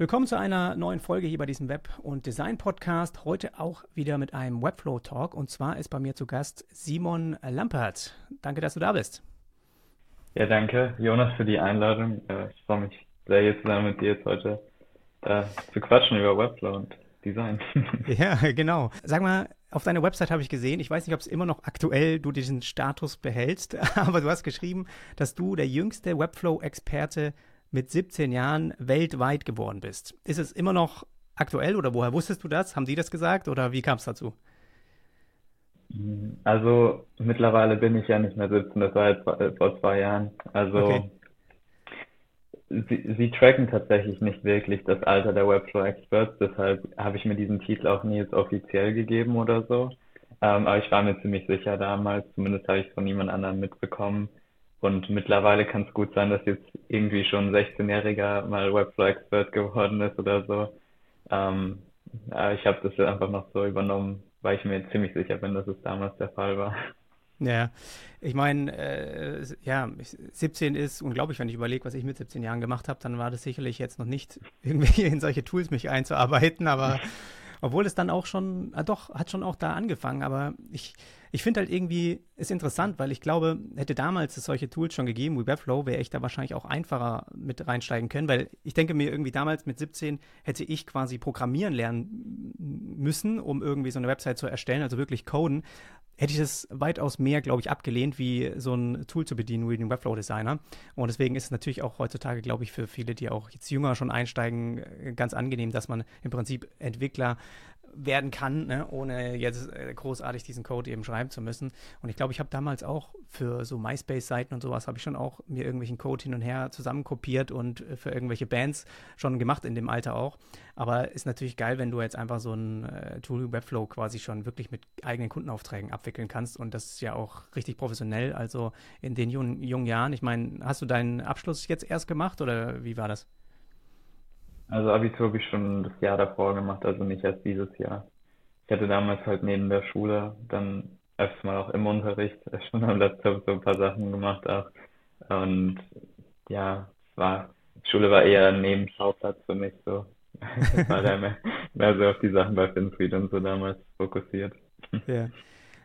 Willkommen zu einer neuen Folge hier bei diesem Web- und Design-Podcast. Heute auch wieder mit einem Webflow-Talk. Und zwar ist bei mir zu Gast Simon Lampert. Danke, dass du da bist. Ja, danke, Jonas, für die Einladung. Äh, ich freue mich sehr, hier zusammen mit dir jetzt heute äh, zu quatschen über Webflow und Design. ja, genau. Sag mal, auf deiner Website habe ich gesehen, ich weiß nicht, ob es immer noch aktuell du diesen Status behältst, aber du hast geschrieben, dass du der jüngste Webflow-Experte bist mit 17 Jahren weltweit geworden bist. Ist es immer noch aktuell oder woher wusstest du das? Haben die das gesagt oder wie kam es dazu? Also mittlerweile bin ich ja nicht mehr 17, das war jetzt vor zwei Jahren. Also okay. sie, sie tracken tatsächlich nicht wirklich das Alter der Webflow Experts, deshalb habe ich mir diesen Titel auch nie jetzt offiziell gegeben oder so. Ähm, aber ich war mir ziemlich sicher damals, zumindest habe ich es von niemand anderem mitbekommen, und mittlerweile kann es gut sein, dass jetzt irgendwie schon ein 16-Jähriger mal Webflow-Expert geworden ist oder so. Ähm, aber ich habe das einfach noch so übernommen, weil ich mir ziemlich sicher bin, dass es damals der Fall war. Ja, ich meine, äh, ja, 17 ist unglaublich, wenn ich überlege, was ich mit 17 Jahren gemacht habe, dann war das sicherlich jetzt noch nicht irgendwie in solche Tools mich einzuarbeiten, aber obwohl es dann auch schon, ah doch, hat schon auch da angefangen, aber ich, ich finde halt irgendwie, ist interessant, weil ich glaube, hätte damals es solche Tools schon gegeben wie Webflow, wäre ich da wahrscheinlich auch einfacher mit reinsteigen können, weil ich denke mir irgendwie damals mit 17 hätte ich quasi programmieren lernen müssen, um irgendwie so eine Website zu erstellen, also wirklich coden hätte ich das weitaus mehr, glaube ich, abgelehnt, wie so ein Tool zu bedienen wie den Webflow Designer. Und deswegen ist es natürlich auch heutzutage, glaube ich, für viele, die auch jetzt jünger schon einsteigen, ganz angenehm, dass man im Prinzip Entwickler werden kann, ne, ohne jetzt äh, großartig diesen Code eben schreiben zu müssen. Und ich glaube, ich habe damals auch für so MySpace-Seiten und sowas, habe ich schon auch mir irgendwelchen Code hin und her zusammenkopiert und äh, für irgendwelche Bands schon gemacht in dem Alter auch. Aber ist natürlich geil, wenn du jetzt einfach so ein äh, Tool Webflow quasi schon wirklich mit eigenen Kundenaufträgen abwickeln kannst. Und das ist ja auch richtig professionell. Also in den jungen, jungen Jahren. Ich meine, hast du deinen Abschluss jetzt erst gemacht oder wie war das? Also Abitur habe ich schon das Jahr davor gemacht, also nicht erst dieses Jahr. Ich hatte damals halt neben der Schule dann öfters mal auch im Unterricht schon am Laptop so ein paar Sachen gemacht auch. Und ja, es war, Schule war eher ein Nebenschauplatz für mich so. Ich war da mehr, mehr so auf die Sachen bei FinSuite und so damals fokussiert. Ja.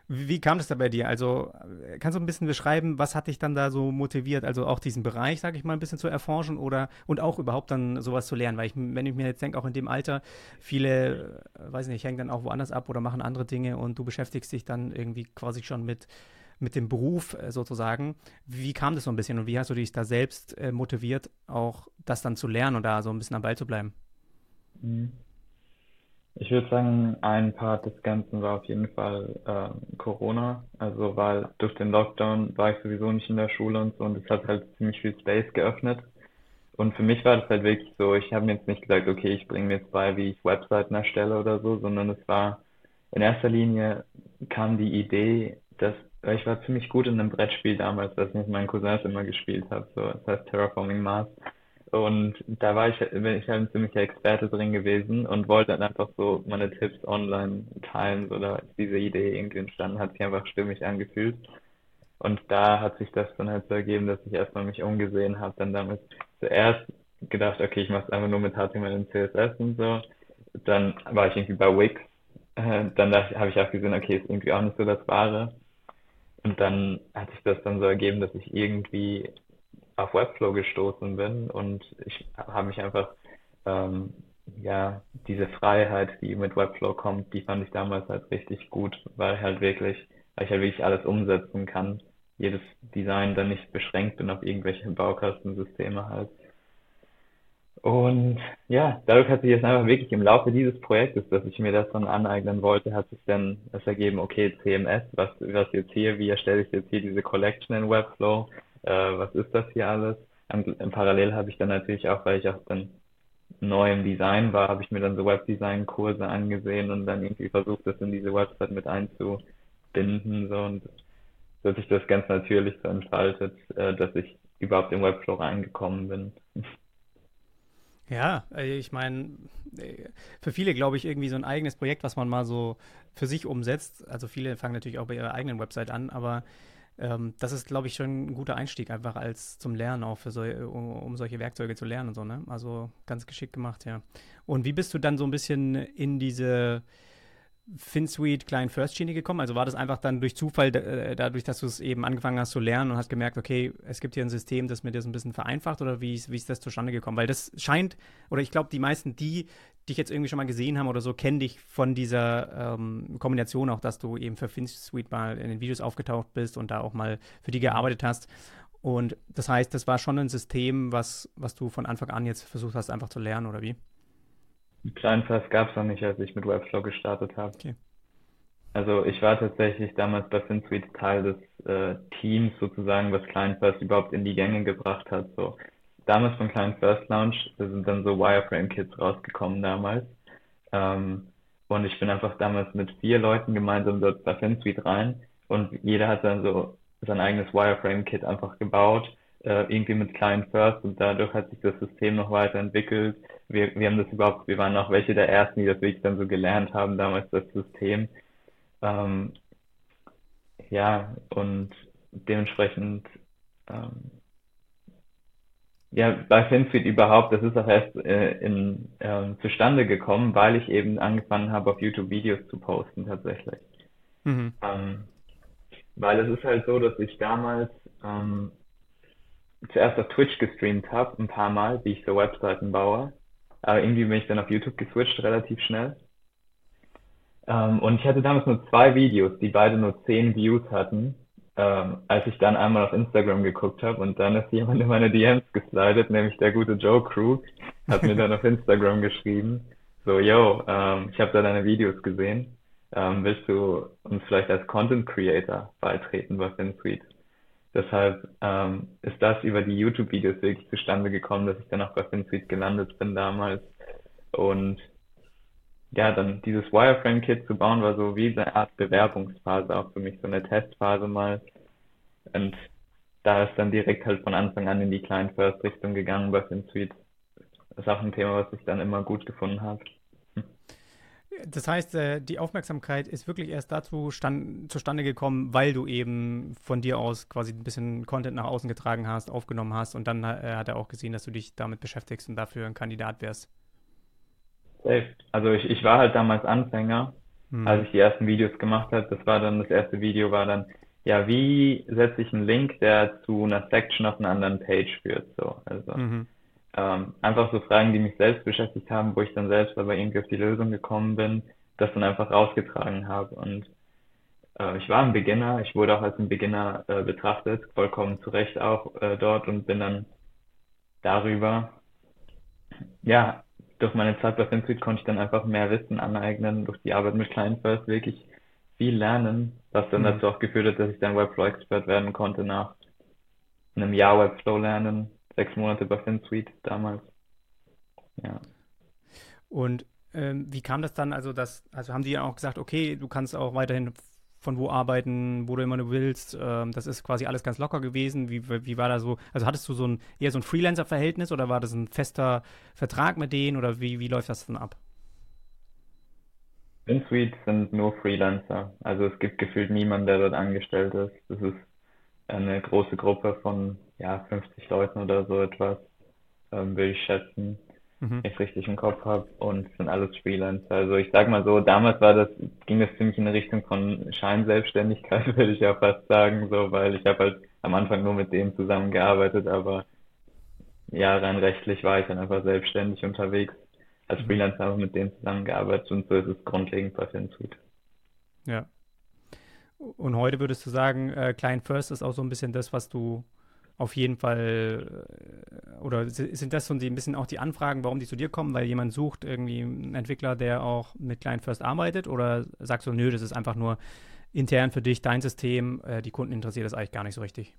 Wie, kam das da bei dir? Also äh, kannst du ein bisschen beschreiben, was hat dich dann da so motiviert, also auch diesen Bereich, sage ich mal, ein bisschen zu erforschen oder und auch überhaupt dann sowas zu lernen? Weil ich, wenn ich mir jetzt denke, auch in dem Alter, viele, äh, weiß nicht, hängen dann auch woanders ab oder machen andere Dinge und du beschäftigst dich dann irgendwie quasi schon mit mit dem Beruf äh, sozusagen. Wie kam das so ein bisschen und wie hast du dich da selbst motiviert, auch das dann zu lernen und da so ein bisschen am Ball zu bleiben? Mhm. Ich würde sagen, ein Part des Ganzen war auf jeden Fall äh, Corona. Also weil durch den Lockdown war ich sowieso nicht in der Schule und so und es hat halt ziemlich viel Space geöffnet. Und für mich war das halt wirklich so, ich habe mir jetzt nicht gesagt, okay, ich bringe mir jetzt bei, wie ich Webseiten erstelle oder so, sondern es war in erster Linie kam die Idee, dass ich war ziemlich gut in einem Brettspiel damals, das ich mit meinen Cousins immer gespielt habe, so das heißt Terraforming Mars. Und da war ich, bin ich halt ein ziemlicher Experte drin gewesen und wollte dann einfach so meine Tipps online teilen, so da ist diese Idee irgendwie entstanden, hat sich einfach stimmig angefühlt. Und da hat sich das dann halt so ergeben, dass ich erstmal mich umgesehen habe, dann damit zuerst gedacht, okay, ich mache es einfach nur mit HTML und CSS und so. Dann war ich irgendwie bei Wix. Äh, dann habe ich auch gesehen, okay, ist irgendwie auch nicht so das Wahre. Und dann hat sich das dann so ergeben, dass ich irgendwie auf Webflow gestoßen bin und ich habe mich einfach, ähm, ja, diese Freiheit, die mit Webflow kommt, die fand ich damals halt richtig gut, weil halt wirklich, weil ich halt wirklich alles umsetzen kann, jedes Design dann nicht beschränkt bin auf irgendwelche Baukastensysteme halt. Und ja, dadurch hat sich jetzt einfach wirklich im Laufe dieses Projektes, dass ich mir das dann aneignen wollte, hat sich dann das ergeben, okay, CMS, was, was jetzt hier, wie erstelle ich jetzt hier diese Collection in Webflow, äh, was ist das hier alles? Und, und parallel habe ich dann natürlich auch, weil ich auch dann neu im Design war, habe ich mir dann so Webdesign-Kurse angesehen und dann irgendwie versucht, das in diese Website mit einzubinden. So, und so hat sich das ganz natürlich so entfaltet, äh, dass ich überhaupt im Webflow reingekommen bin. Ja, äh, ich meine, äh, für viele glaube ich irgendwie so ein eigenes Projekt, was man mal so für sich umsetzt. Also viele fangen natürlich auch bei ihrer eigenen Website an, aber ähm, das ist, glaube ich, schon ein guter Einstieg, einfach als zum Lernen auch für so, um, um, solche Werkzeuge zu lernen und so, ne? Also ganz geschickt gemacht, ja. Und wie bist du dann so ein bisschen in diese FinSuite Client First Schiene gekommen? Also war das einfach dann durch Zufall, äh, dadurch, dass du es eben angefangen hast zu lernen und hast gemerkt, okay, es gibt hier ein System, das mir das ein bisschen vereinfacht oder wie, wie ist das zustande gekommen? Weil das scheint, oder ich glaube, die meisten, die dich jetzt irgendwie schon mal gesehen haben oder so, kennen dich von dieser ähm, Kombination auch, dass du eben für FinSuite mal in den Videos aufgetaucht bist und da auch mal für die gearbeitet hast. Und das heißt, das war schon ein System, was, was du von Anfang an jetzt versucht hast, einfach zu lernen, oder wie? Kleinfest gab es noch nicht, als ich mit Webflow gestartet habe. Okay. Also ich war tatsächlich damals bei FinSuite Teil des äh, Teams sozusagen, was Kleinfest überhaupt in die Gänge gebracht hat. So damals von Client First Launch sind dann so Wireframe-Kits rausgekommen damals. Ähm, und ich bin einfach damals mit vier Leuten gemeinsam dort bei FinSuite rein und jeder hat dann so sein eigenes Wireframe-Kit einfach gebaut, äh, irgendwie mit Client First und dadurch hat sich das System noch weiterentwickelt. Wir, wir haben das überhaupt, wir waren auch welche der ersten, die das wirklich dann so gelernt haben, damals das System. Ähm, ja, und dementsprechend ähm, ja, bei FinSuite überhaupt, das ist auch erst äh, in, ähm, zustande gekommen, weil ich eben angefangen habe, auf YouTube Videos zu posten tatsächlich. Mhm. Ähm, weil es ist halt so, dass ich damals ähm, zuerst auf Twitch gestreamt habe, ein paar Mal, wie ich so Webseiten baue. Aber irgendwie bin ich dann auf YouTube geswitcht, relativ schnell. Ähm, und ich hatte damals nur zwei Videos, die beide nur zehn Views hatten ähm, als ich dann einmal auf Instagram geguckt habe und dann ist jemand in meine DMs geslidet, nämlich der gute Joe Crew, hat mir dann auf Instagram geschrieben, so, yo, ähm, ich habe da deine Videos gesehen, ähm, willst du uns vielleicht als Content Creator beitreten bei FinSuite? Deshalb ähm, ist das über die YouTube-Videos wirklich zustande gekommen, dass ich dann auch bei FinSuite gelandet bin damals. Und ja, dann dieses Wireframe-Kit zu bauen, war so wie eine Art Bewerbungsphase auch für mich, so eine Testphase mal. Und da ist dann direkt halt von Anfang an in die Client-First-Richtung gegangen bei FinSuite. Das ist auch ein Thema, was ich dann immer gut gefunden habe. Hm. Das heißt, äh, die Aufmerksamkeit ist wirklich erst dazu stand, zustande gekommen, weil du eben von dir aus quasi ein bisschen Content nach außen getragen hast, aufgenommen hast und dann äh, hat er auch gesehen, dass du dich damit beschäftigst und dafür ein Kandidat wärst. Also ich, ich war halt damals Anfänger, mhm. als ich die ersten Videos gemacht habe. Das war dann, das erste Video war dann, ja, wie setze ich einen Link, der zu einer Section auf einer anderen Page führt, so. Also, mhm. Ähm, einfach so Fragen, die mich selbst beschäftigt haben, wo ich dann selbst aber irgendwie auf die Lösung gekommen bin, das dann einfach rausgetragen habe. Und äh, ich war ein Beginner, ich wurde auch als ein Beginner äh, betrachtet, vollkommen zu Recht auch äh, dort und bin dann darüber, ja, durch meine Zeit bei FinSuite konnte ich dann einfach mehr Wissen aneignen, durch die Arbeit mit Client First wirklich viel lernen, was dann mhm. dazu auch geführt hat, dass ich dann Webflow-Expert werden konnte nach einem Jahr Webflow lernen, sechs Monate bei FinSuite damals. Ja. Und ähm, wie kam das dann, also das, also haben die ja auch gesagt, okay, du kannst auch weiterhin von wo arbeiten, wo du immer du willst. Ähm, das ist quasi alles ganz locker gewesen. Wie, wie war da so? Also hattest du so ein eher so ein Freelancer-Verhältnis oder war das ein fester Vertrag mit denen oder wie, wie läuft das dann ab? InSuite sind nur Freelancer. Also es gibt gefühlt niemanden, der dort angestellt ist. Das ist eine große Gruppe von ja, 50 Leuten oder so etwas, ähm, würde ich schätzen mhm. wenn ich richtig im Kopf habe und sind alles Freelancer. Also ich sag mal so, damals war das, ging das ziemlich in eine Richtung von Scheinselbstständigkeit, würde ich ja fast sagen, so, weil ich habe halt am Anfang nur mit denen zusammengearbeitet, aber ja, rein rechtlich war ich dann einfach selbstständig unterwegs. Als mhm. Freelancer habe mit denen zusammengearbeitet und so ist es grundlegend bei FinSuite. Ja. Und heute würdest du sagen, äh, Client First ist auch so ein bisschen das, was du auf jeden Fall, äh, oder sind das so ein bisschen auch die Anfragen, warum die zu dir kommen, weil jemand sucht irgendwie einen Entwickler, der auch mit Client First arbeitet? Oder sagst du, nö, das ist einfach nur intern für dich, dein System, äh, die Kunden interessiert das eigentlich gar nicht so richtig?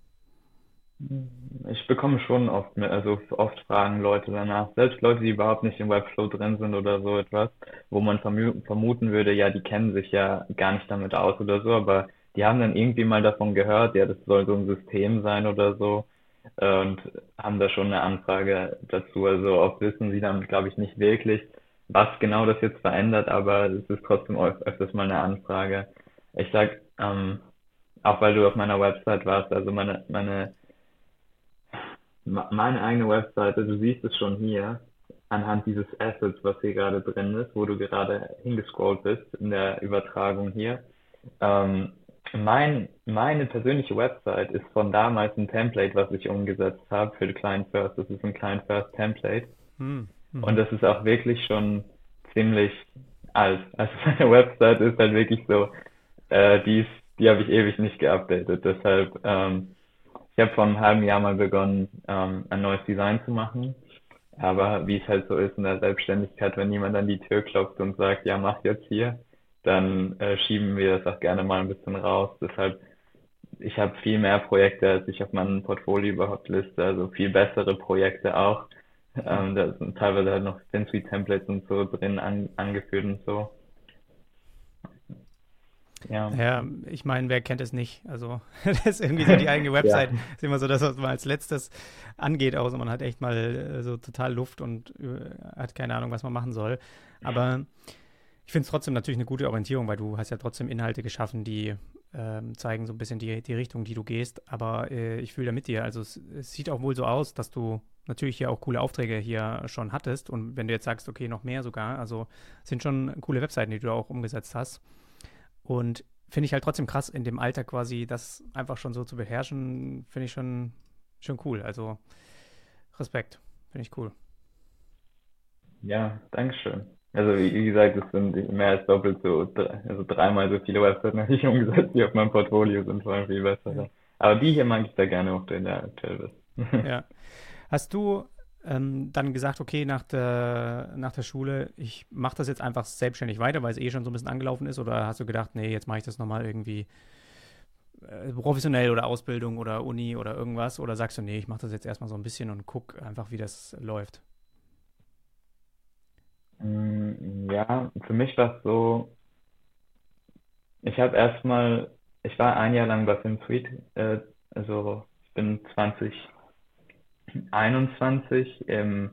Ich bekomme schon oft, also oft fragen Leute danach, selbst Leute, die überhaupt nicht im Webflow drin sind oder so etwas, wo man vermuten würde, ja, die kennen sich ja gar nicht damit aus oder so, aber die haben dann irgendwie mal davon gehört, ja, das soll so ein System sein oder so äh, und haben da schon eine Anfrage dazu. Also oft wissen sie dann, glaube ich, nicht wirklich, was genau das jetzt verändert, aber es ist trotzdem öfters mal eine Anfrage. Ich sag, ähm, auch weil du auf meiner Website warst, also meine, meine, meine eigene Webseite, du siehst es schon hier, anhand dieses Assets, was hier gerade drin ist, wo du gerade hingescrollt bist in der Übertragung hier. Ähm, mein, meine persönliche Website ist von damals ein Template, was ich umgesetzt habe für Client First. Das ist ein Client First Template. Hm. Mhm. Und das ist auch wirklich schon ziemlich alt. Also meine Website ist halt wirklich so, äh, die ist, die habe ich ewig nicht geupdatet. Deshalb, ähm, ich habe vor einem halben Jahr mal begonnen, ähm, ein neues Design zu machen. Aber wie es halt so ist in der Selbstständigkeit, wenn jemand an die Tür klopft und sagt, ja, mach jetzt hier, dann äh, schieben wir das auch gerne mal ein bisschen raus. Deshalb, ich habe viel mehr Projekte, als ich auf meinem Portfolio überhaupt liste, also viel bessere Projekte auch. Ähm, da sind teilweise halt noch Sensory-Templates und so drin an, angeführt und so. Ja. ja, ich meine, wer kennt es nicht? Also, das ist irgendwie so die eigene Website. ja. ist immer so das, was man als letztes angeht. Auch man hat echt mal äh, so total Luft und äh, hat keine Ahnung, was man machen soll. Aber ich finde es trotzdem natürlich eine gute Orientierung, weil du hast ja trotzdem Inhalte geschaffen, die ähm, zeigen so ein bisschen die, die Richtung, die du gehst. Aber äh, ich fühle da mit dir. Also, es, es sieht auch wohl so aus, dass du natürlich ja auch coole Aufträge hier schon hattest. Und wenn du jetzt sagst, okay, noch mehr sogar, also sind schon coole Webseiten, die du auch umgesetzt hast. Und finde ich halt trotzdem krass, in dem Alter quasi das einfach schon so zu beherrschen, finde ich schon, schon cool. Also Respekt, finde ich cool. Ja, Dankeschön. Also wie gesagt, es sind mehr als doppelt so, also dreimal so viele Webseiten habe ich umgesetzt, die auf meinem Portfolio sind, vor allem viel besser. Aber die hier mag ich da gerne auch, in der aktuell bist. Ja. Hast du ähm, dann gesagt, okay, nach der, nach der Schule, ich mache das jetzt einfach selbstständig weiter, weil es eh schon so ein bisschen angelaufen ist? Oder hast du gedacht, nee, jetzt mache ich das nochmal irgendwie äh, professionell oder Ausbildung oder Uni oder irgendwas? Oder sagst du, nee, ich mache das jetzt erstmal so ein bisschen und guck einfach, wie das läuft? Mm, ja, für mich war es so, ich habe erstmal, ich war ein Jahr lang bei FilmSuite, äh, also ich bin 20 2021 im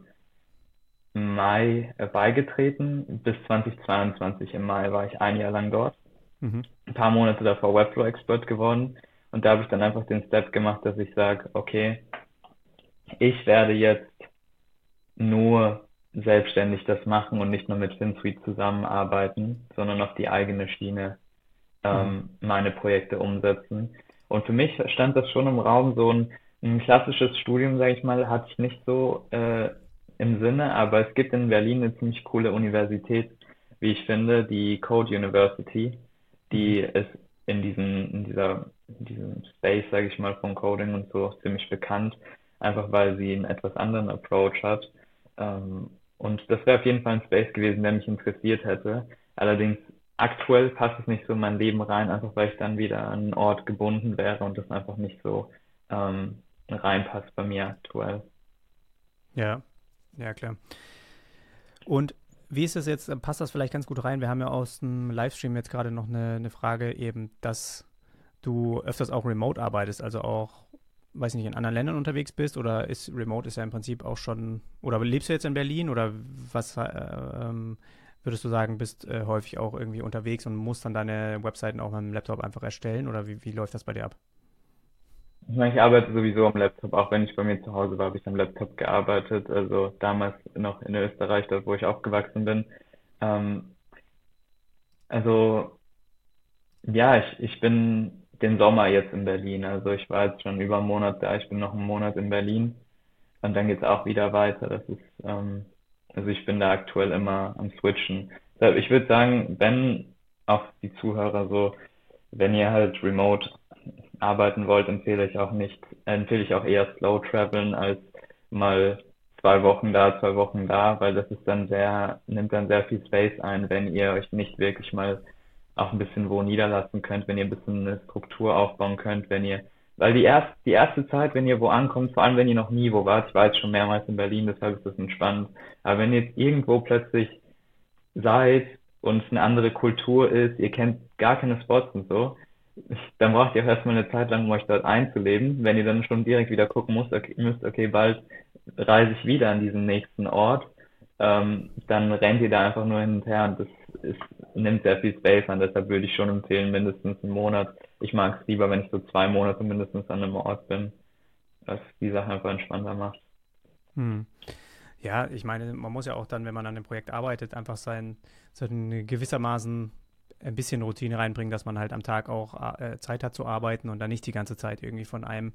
Mai äh, beigetreten. Bis 2022 im Mai war ich ein Jahr lang dort. Mhm. Ein paar Monate davor Webflow-Expert geworden. Und da habe ich dann einfach den Step gemacht, dass ich sage, okay, ich werde jetzt nur selbstständig das machen und nicht nur mit FinSuite zusammenarbeiten, sondern auf die eigene Schiene ähm, mhm. meine Projekte umsetzen. Und für mich stand das schon im Raum, so ein ein klassisches Studium, sage ich mal, hatte ich nicht so äh, im Sinne, aber es gibt in Berlin eine ziemlich coole Universität, wie ich finde, die Code University, die ist in diesem, in dieser, in diesem Space, sage ich mal, von Coding und so ziemlich bekannt, einfach weil sie einen etwas anderen Approach hat. Ähm, und das wäre auf jeden Fall ein Space gewesen, der mich interessiert hätte. Allerdings aktuell passt es nicht so in mein Leben rein, einfach weil ich dann wieder an einen Ort gebunden wäre und das einfach nicht so ähm, reinpasst bei mir aktuell. Ja, ja, klar. Und wie ist es jetzt, passt das vielleicht ganz gut rein? Wir haben ja aus dem Livestream jetzt gerade noch eine, eine Frage eben, dass du öfters auch remote arbeitest, also auch, weiß nicht, in anderen Ländern unterwegs bist oder ist remote ist ja im Prinzip auch schon, oder lebst du jetzt in Berlin oder was äh, ähm, würdest du sagen, bist äh, häufig auch irgendwie unterwegs und musst dann deine Webseiten auch mit dem Laptop einfach erstellen oder wie, wie läuft das bei dir ab? Ich meine, ich arbeite sowieso am Laptop, auch wenn ich bei mir zu Hause war, habe ich am Laptop gearbeitet. Also damals noch in Österreich, dort wo ich aufgewachsen bin. Ähm, also ja, ich, ich bin den Sommer jetzt in Berlin. Also ich war jetzt schon über einen Monat da, ich bin noch einen Monat in Berlin und dann geht's auch wieder weiter. Das ist, ähm, also ich bin da aktuell immer am Switchen. Ich würde sagen, wenn auch die Zuhörer so, wenn ihr halt remote arbeiten wollt, empfehle ich auch nicht, empfehle ich auch eher Slow Traveln als mal zwei Wochen da, zwei Wochen da, weil das ist dann sehr, nimmt dann sehr viel Space ein, wenn ihr euch nicht wirklich mal auch ein bisschen wo niederlassen könnt, wenn ihr ein bisschen eine Struktur aufbauen könnt, wenn ihr, weil die erste, die erste Zeit, wenn ihr wo ankommt, vor allem wenn ihr noch nie wo wart, ich war jetzt schon mehrmals in Berlin, deshalb ist das entspannt, aber wenn ihr jetzt irgendwo plötzlich seid und es eine andere Kultur ist, ihr kennt gar keine Spots und so, dann braucht ihr auch erstmal eine Zeit lang, um euch dort einzuleben. Wenn ihr dann schon direkt wieder gucken müsst, okay, müsst, okay, bald reise ich wieder an diesen nächsten Ort, ähm, dann rennt ihr da einfach nur hinterher und das ist, nimmt sehr viel Space an. Deshalb würde ich schon empfehlen, mindestens einen Monat. Ich mag es lieber, wenn ich so zwei Monate mindestens an einem Ort bin, was die Sache einfach entspannter macht. Hm. Ja, ich meine, man muss ja auch dann, wenn man an einem Projekt arbeitet, einfach sein, sein gewissermaßen ein bisschen Routine reinbringen, dass man halt am Tag auch äh, Zeit hat zu arbeiten und dann nicht die ganze Zeit irgendwie von einem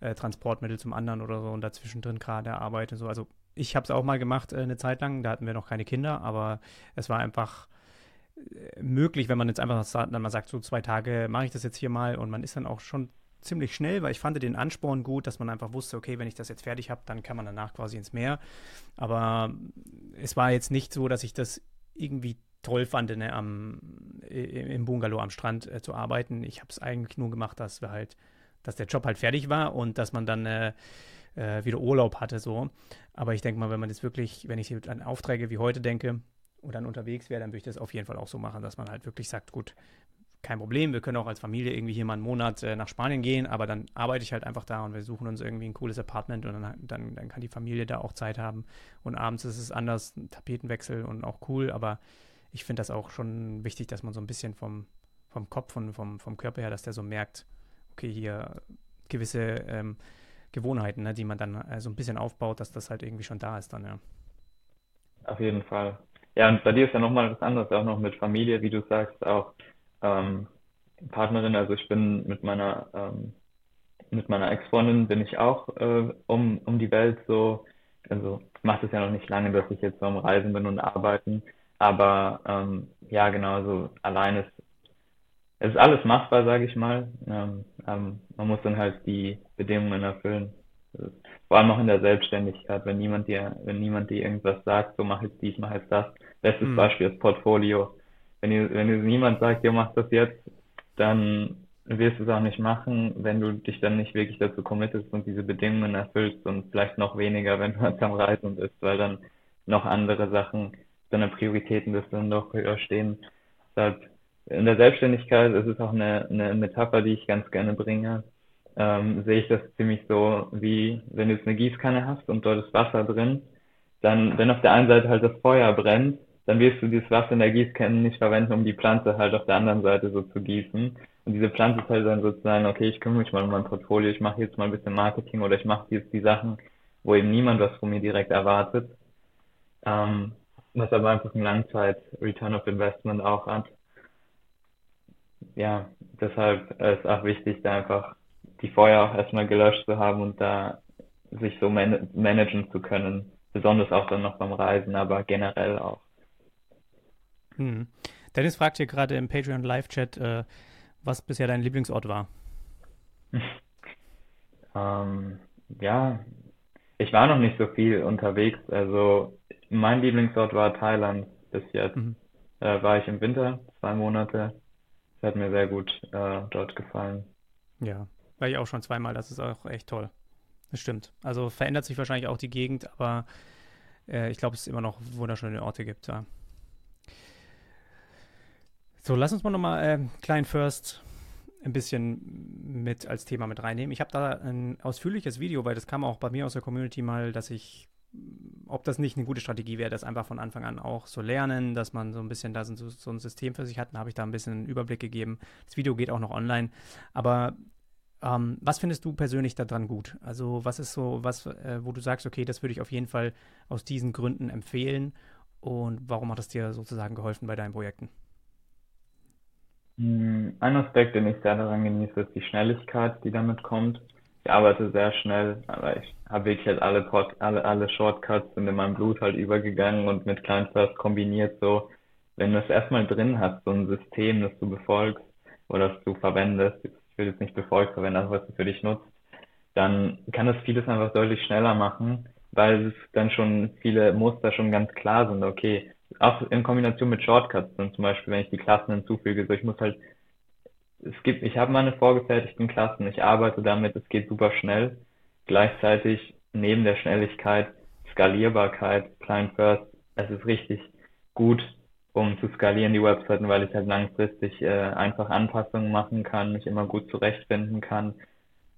äh, Transportmittel zum anderen oder so und dazwischen drin gerade arbeitet. So. Also ich habe es auch mal gemacht äh, eine Zeit lang, da hatten wir noch keine Kinder, aber es war einfach äh, möglich, wenn man jetzt einfach dann mal sagt, so zwei Tage mache ich das jetzt hier mal und man ist dann auch schon ziemlich schnell, weil ich fand den Ansporn gut, dass man einfach wusste, okay, wenn ich das jetzt fertig habe, dann kann man danach quasi ins Meer. Aber es war jetzt nicht so, dass ich das irgendwie toll fand, ne, am, im Bungalow am Strand äh, zu arbeiten. Ich habe es eigentlich nur gemacht, dass wir halt, dass der Job halt fertig war und dass man dann äh, äh, wieder Urlaub hatte so. Aber ich denke mal, wenn man das wirklich, wenn ich an Aufträge wie heute denke und dann unterwegs wäre, dann würde ich das auf jeden Fall auch so machen, dass man halt wirklich sagt, gut, kein Problem, wir können auch als Familie irgendwie hier mal einen Monat äh, nach Spanien gehen, aber dann arbeite ich halt einfach da und wir suchen uns irgendwie ein cooles Apartment und dann, dann, dann kann die Familie da auch Zeit haben. Und abends ist es anders, ein Tapetenwechsel und auch cool, aber ich finde das auch schon wichtig, dass man so ein bisschen vom, vom Kopf und vom, vom Körper her, dass der so merkt, okay, hier gewisse ähm, Gewohnheiten, ne, die man dann äh, so ein bisschen aufbaut, dass das halt irgendwie schon da ist dann, ja. Auf jeden Fall. Ja, und bei dir ist ja nochmal was anderes, auch noch mit Familie, wie du sagst, auch ähm, Partnerin. Also ich bin mit meiner ähm, mit meiner Ex-Freundin bin ich auch äh, um um die Welt so. Also macht es ja noch nicht lange, dass ich jetzt so am Reisen bin und arbeiten. Aber ähm, ja, genau, so allein ist es ist alles machbar, sage ich mal. Ähm, ähm, man muss dann halt die Bedingungen erfüllen. Vor allem auch in der Selbstständigkeit, wenn niemand dir, wenn niemand dir irgendwas sagt, so mach jetzt dies, mach jetzt das. Bestes mhm. Beispiel ist Portfolio. Wenn dir, wenn dir niemand sagt, ihr macht das jetzt, dann wirst du es auch nicht machen, wenn du dich dann nicht wirklich dazu committest und diese Bedingungen erfüllst und vielleicht noch weniger, wenn du jetzt am Reisen bist, weil dann noch andere Sachen, deine Prioritäten dann doch höher stehen. Deshalb in der Selbstständigkeit, das ist auch eine, eine Metapher, die ich ganz gerne bringe, ähm, sehe ich das ziemlich so, wie wenn du jetzt eine Gießkanne hast und dort ist Wasser drin, dann, wenn auf der einen Seite halt das Feuer brennt, dann wirst du dieses Wasser in der Gießkanne nicht verwenden, um die Pflanze halt auf der anderen Seite so zu gießen. Und diese Pflanze ist halt dann sozusagen, okay, ich kümmere mich mal um mein Portfolio, ich mache jetzt mal ein bisschen Marketing oder ich mache jetzt die Sachen, wo eben niemand was von mir direkt erwartet. Ähm, was aber einfach ein Langzeit Return of Investment auch hat ja, deshalb ist auch wichtig, da einfach die Feuer auch erstmal gelöscht zu haben und da sich so man managen zu können. Besonders auch dann noch beim Reisen, aber generell auch. Hm. Dennis fragt hier gerade im Patreon Live-Chat, äh, was bisher dein Lieblingsort war. ähm, ja, ich war noch nicht so viel unterwegs. Also mein Lieblingsort war Thailand bis jetzt. Mhm. Äh, war ich im Winter, zwei Monate hat mir sehr gut äh, dort gefallen. Ja, war ich auch schon zweimal. Das ist auch echt toll. Das stimmt. Also verändert sich wahrscheinlich auch die Gegend, aber äh, ich glaube, es immer noch wunderschöne Orte gibt. Ja. So, lass uns mal nochmal äh, Klein First ein bisschen mit als Thema mit reinnehmen. Ich habe da ein ausführliches Video, weil das kam auch bei mir aus der Community mal, dass ich ob das nicht eine gute Strategie wäre, das einfach von Anfang an auch so lernen, dass man so ein bisschen da so, so ein System für sich hat. Dann habe ich da ein bisschen einen Überblick gegeben. Das Video geht auch noch online. Aber ähm, was findest du persönlich daran gut? Also was ist so was, äh, wo du sagst, okay, das würde ich auf jeden Fall aus diesen Gründen empfehlen und warum hat es dir sozusagen geholfen bei deinen Projekten? Hm, ein Aspekt, den ich sehr daran genieße, ist die Schnelligkeit, die damit kommt ich arbeite sehr schnell, aber ich habe wirklich halt alle, Pod, alle, alle Shortcuts sind in meinem Blut halt übergegangen und mit Kleinfirst kombiniert so. Wenn du es erstmal drin hast, so ein System, das du befolgst oder das du verwendest, ich will jetzt nicht befolgt verwenden, aber was du für dich nutzt, dann kann das vieles einfach deutlich schneller machen, weil es dann schon viele Muster schon ganz klar sind. Okay, auch in Kombination mit Shortcuts, dann zum Beispiel, wenn ich die Klassen hinzufüge, so ich muss halt es gibt, ich habe meine vorgefertigten Klassen, ich arbeite damit, es geht super schnell. Gleichzeitig neben der Schnelligkeit Skalierbarkeit, Client First, es ist richtig gut, um zu skalieren die Webseiten, weil ich halt langfristig äh, einfach Anpassungen machen kann, mich immer gut zurechtfinden kann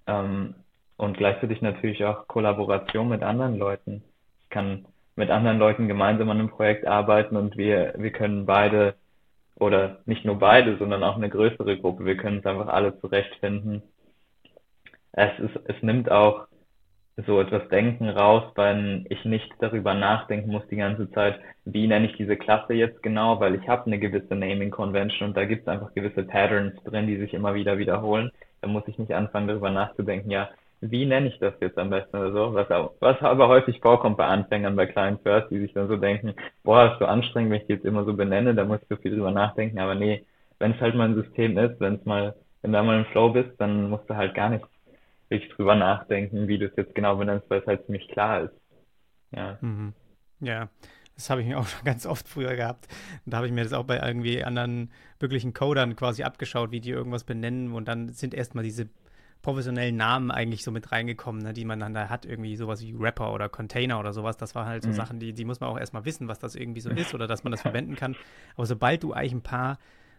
ähm, und gleichzeitig natürlich auch Kollaboration mit anderen Leuten. Ich kann mit anderen Leuten gemeinsam an einem Projekt arbeiten und wir, wir können beide oder nicht nur beide, sondern auch eine größere Gruppe, wir können uns einfach alle zurechtfinden. Es ist, es nimmt auch so etwas Denken raus, wenn ich nicht darüber nachdenken muss die ganze Zeit, wie nenne ich diese Klasse jetzt genau, weil ich habe eine gewisse Naming Convention und da gibt es einfach gewisse Patterns drin, die sich immer wieder wiederholen. Da muss ich nicht anfangen darüber nachzudenken, ja, wie nenne ich das jetzt am besten oder so, was, was aber häufig vorkommt bei Anfängern, bei kleinen First, die sich dann so denken, boah, ist so anstrengend, wenn ich die jetzt immer so benenne, da muss ich so viel drüber nachdenken, aber nee, wenn es halt mal ein System ist, wenn es mal, wenn du mal im Flow bist, dann musst du halt gar nicht wirklich drüber nachdenken, wie du es jetzt genau benennst, weil es halt ziemlich klar ist. Ja. Mhm. Ja, das habe ich mir auch schon ganz oft früher gehabt. Da habe ich mir das auch bei irgendwie anderen wirklichen Codern quasi abgeschaut, wie die irgendwas benennen. Und dann sind erstmal diese professionellen Namen eigentlich so mit reingekommen, ne, die man dann da hat, irgendwie sowas wie Rapper oder Container oder sowas. Das war halt so mhm. Sachen, die, die muss man auch erstmal wissen, was das irgendwie so ist oder dass man das verwenden kann. Aber sobald du eigentlich ein paar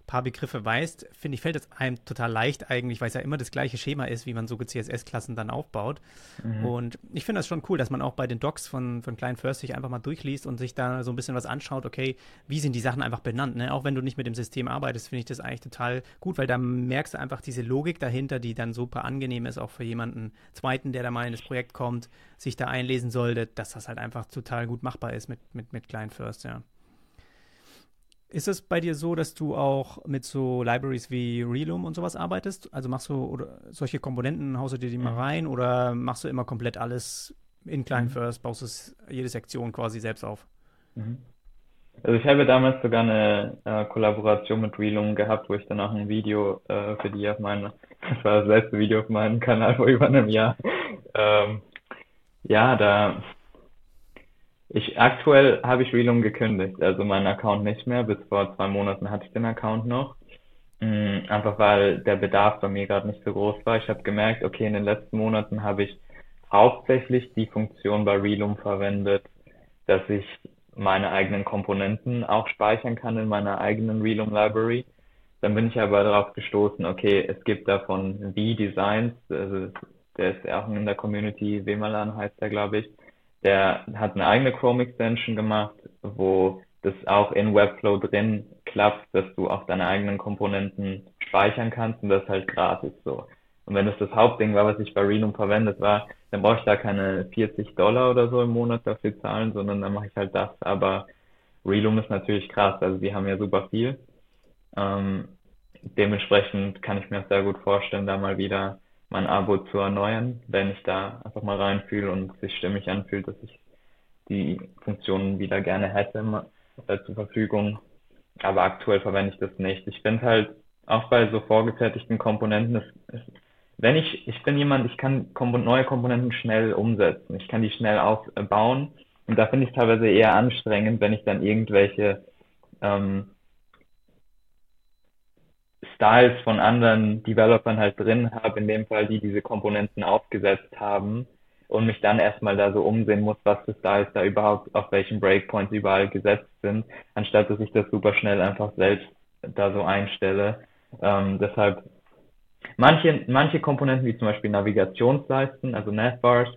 paar Begriffe weißt, finde ich, fällt es einem total leicht eigentlich, weil es ja immer das gleiche Schema ist, wie man so CSS-Klassen dann aufbaut. Mhm. Und ich finde das schon cool, dass man auch bei den Docs von, von Klein First sich einfach mal durchliest und sich da so ein bisschen was anschaut, okay, wie sind die Sachen einfach benannt. Ne? Auch wenn du nicht mit dem System arbeitest, finde ich das eigentlich total gut, weil da merkst du einfach diese Logik dahinter, die dann super angenehm ist, auch für jemanden Zweiten, der da mal in das Projekt kommt, sich da einlesen sollte, dass das halt einfach total gut machbar ist mit, mit, mit Klein First, ja. Ist es bei dir so, dass du auch mit so Libraries wie Relum und sowas arbeitest? Also machst du oder solche Komponenten, haust du dir die mal mhm. rein oder machst du immer komplett alles in Client mhm. First, baust du jede Sektion quasi selbst auf? Mhm. Also ich habe damals sogar eine äh, Kollaboration mit Relum gehabt, wo ich dann auch ein Video äh, für die auf meinem, das war das letzte Video auf meinem Kanal vor über einem Jahr. Ähm, ja, da ich aktuell habe ich Relum gekündigt, also meinen Account nicht mehr. Bis vor zwei Monaten hatte ich den Account noch. Mm, einfach weil der Bedarf bei mir gerade nicht so groß war. Ich habe gemerkt, okay, in den letzten Monaten habe ich hauptsächlich die Funktion bei Relum verwendet, dass ich meine eigenen Komponenten auch speichern kann in meiner eigenen Relum Library. Dann bin ich aber darauf gestoßen, okay, es gibt davon V-Designs, also der ist auch in der Community, Wemalan heißt der, glaube ich der hat eine eigene Chrome Extension gemacht, wo das auch in Webflow drin klappt, dass du auch deine eigenen Komponenten speichern kannst und das halt gratis so. Und wenn das das Hauptding war, was ich bei Renum verwendet war, dann brauche ich da keine 40 Dollar oder so im Monat dafür zahlen, sondern dann mache ich halt das. Aber Relum ist natürlich krass, also die haben ja super viel. Ähm, dementsprechend kann ich mir das sehr gut vorstellen, da mal wieder mein Abo zu erneuern, wenn ich da einfach mal reinfühle und sich stimmig anfühlt, dass ich die Funktionen wieder gerne hätte äh, zur Verfügung. Aber aktuell verwende ich das nicht. Ich finde halt auch bei so vorgefertigten Komponenten, das, das, wenn ich, ich bin jemand, ich kann Kompo neue Komponenten schnell umsetzen. Ich kann die schnell aufbauen. Und da finde ich es teilweise eher anstrengend, wenn ich dann irgendwelche ähm, Styles von anderen Developern halt drin habe, in dem Fall, die diese Komponenten aufgesetzt haben und mich dann erstmal da so umsehen muss, was für Styles da überhaupt auf welchen Breakpoints überall gesetzt sind, anstatt dass ich das super schnell einfach selbst da so einstelle. Ähm, deshalb manche, manche Komponenten, wie zum Beispiel Navigationsleisten, also Navbars,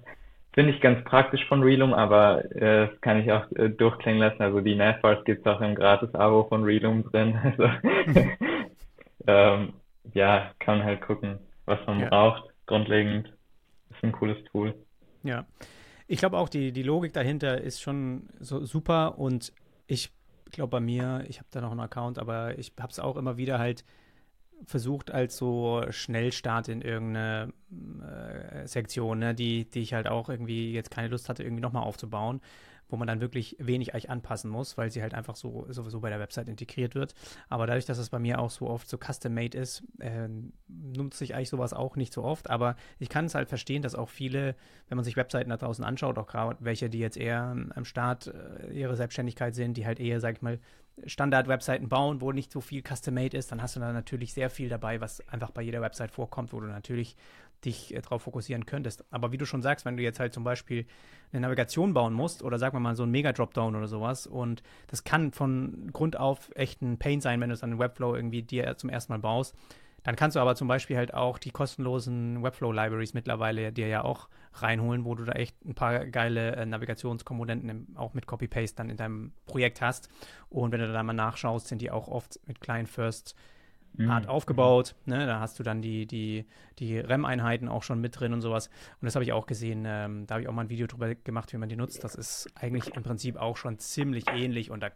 finde ich ganz praktisch von Relum, aber äh, kann ich auch äh, durchklingen lassen. Also die Navbars gibt es auch im Gratis-Abo von Relum drin. Also ähm, ja, kann man halt gucken, was man ja. braucht. Grundlegend ist ein cooles Tool. Ja, ich glaube auch, die, die Logik dahinter ist schon so super und ich glaube bei mir, ich habe da noch einen Account, aber ich habe es auch immer wieder halt versucht als so Schnellstart in irgendeine äh, Sektion, ne, die, die ich halt auch irgendwie jetzt keine Lust hatte, irgendwie nochmal aufzubauen wo man dann wirklich wenig eigentlich anpassen muss, weil sie halt einfach so sowieso bei der Website integriert wird. Aber dadurch, dass es bei mir auch so oft so custom-made ist, äh, nutze ich eigentlich sowas auch nicht so oft. Aber ich kann es halt verstehen, dass auch viele, wenn man sich Webseiten da draußen anschaut, auch gerade welche, die jetzt eher am Start äh, ihre Selbstständigkeit sind, die halt eher, sag ich mal, Standard-Webseiten bauen, wo nicht so viel custom-made ist, dann hast du da natürlich sehr viel dabei, was einfach bei jeder Website vorkommt, wo du natürlich dich äh, darauf fokussieren könntest. Aber wie du schon sagst, wenn du jetzt halt zum Beispiel eine Navigation bauen musst oder sagen wir mal so ein Mega-Dropdown oder sowas und das kann von Grund auf echt ein Pain sein, wenn du es an Webflow irgendwie dir zum ersten Mal baust, Dann kannst du aber zum Beispiel halt auch die kostenlosen Webflow-Libraries mittlerweile dir ja auch reinholen, wo du da echt ein paar geile äh, Navigationskomponenten auch mit Copy-Paste dann in deinem Projekt hast. Und wenn du da mal nachschaust, sind die auch oft mit Client First Art mhm. aufgebaut. Ne? Da hast du dann die, die, die REM-Einheiten auch schon mit drin und sowas. Und das habe ich auch gesehen. Ähm, da habe ich auch mal ein Video drüber gemacht, wie man die nutzt. Das ist eigentlich im Prinzip auch schon ziemlich ähnlich und da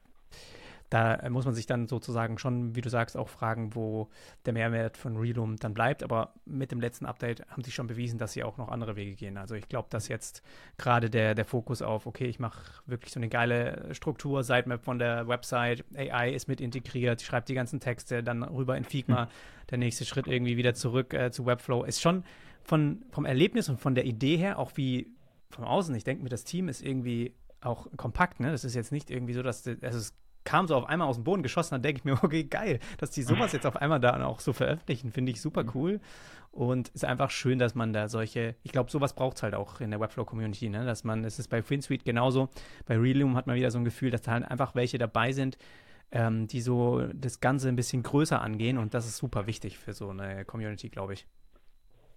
da muss man sich dann sozusagen schon, wie du sagst, auch fragen, wo der Mehrwert von Reloom dann bleibt. Aber mit dem letzten Update haben sie schon bewiesen, dass sie auch noch andere Wege gehen. Also ich glaube, dass jetzt gerade der, der Fokus auf, okay, ich mache wirklich so eine geile Struktur, Sitemap von der Website, AI ist mit integriert, schreibt die ganzen Texte dann rüber in Figma, mhm. der nächste Schritt irgendwie wieder zurück äh, zu Webflow, ist schon von, vom Erlebnis und von der Idee her, auch wie von außen, ich denke mir, das Team ist irgendwie auch kompakt, ne? Das ist jetzt nicht irgendwie so, dass es ist kam so auf einmal aus dem Boden geschossen, dann denke ich mir, okay, geil, dass die sowas jetzt auf einmal da auch so veröffentlichen, finde ich super cool. Und ist einfach schön, dass man da solche, ich glaube, sowas braucht es halt auch in der Webflow-Community, ne? Dass man, es ist bei FinSuite genauso, bei Reloom hat man wieder so ein Gefühl, dass da halt einfach welche dabei sind, ähm, die so das Ganze ein bisschen größer angehen und das ist super wichtig für so eine Community, glaube ich.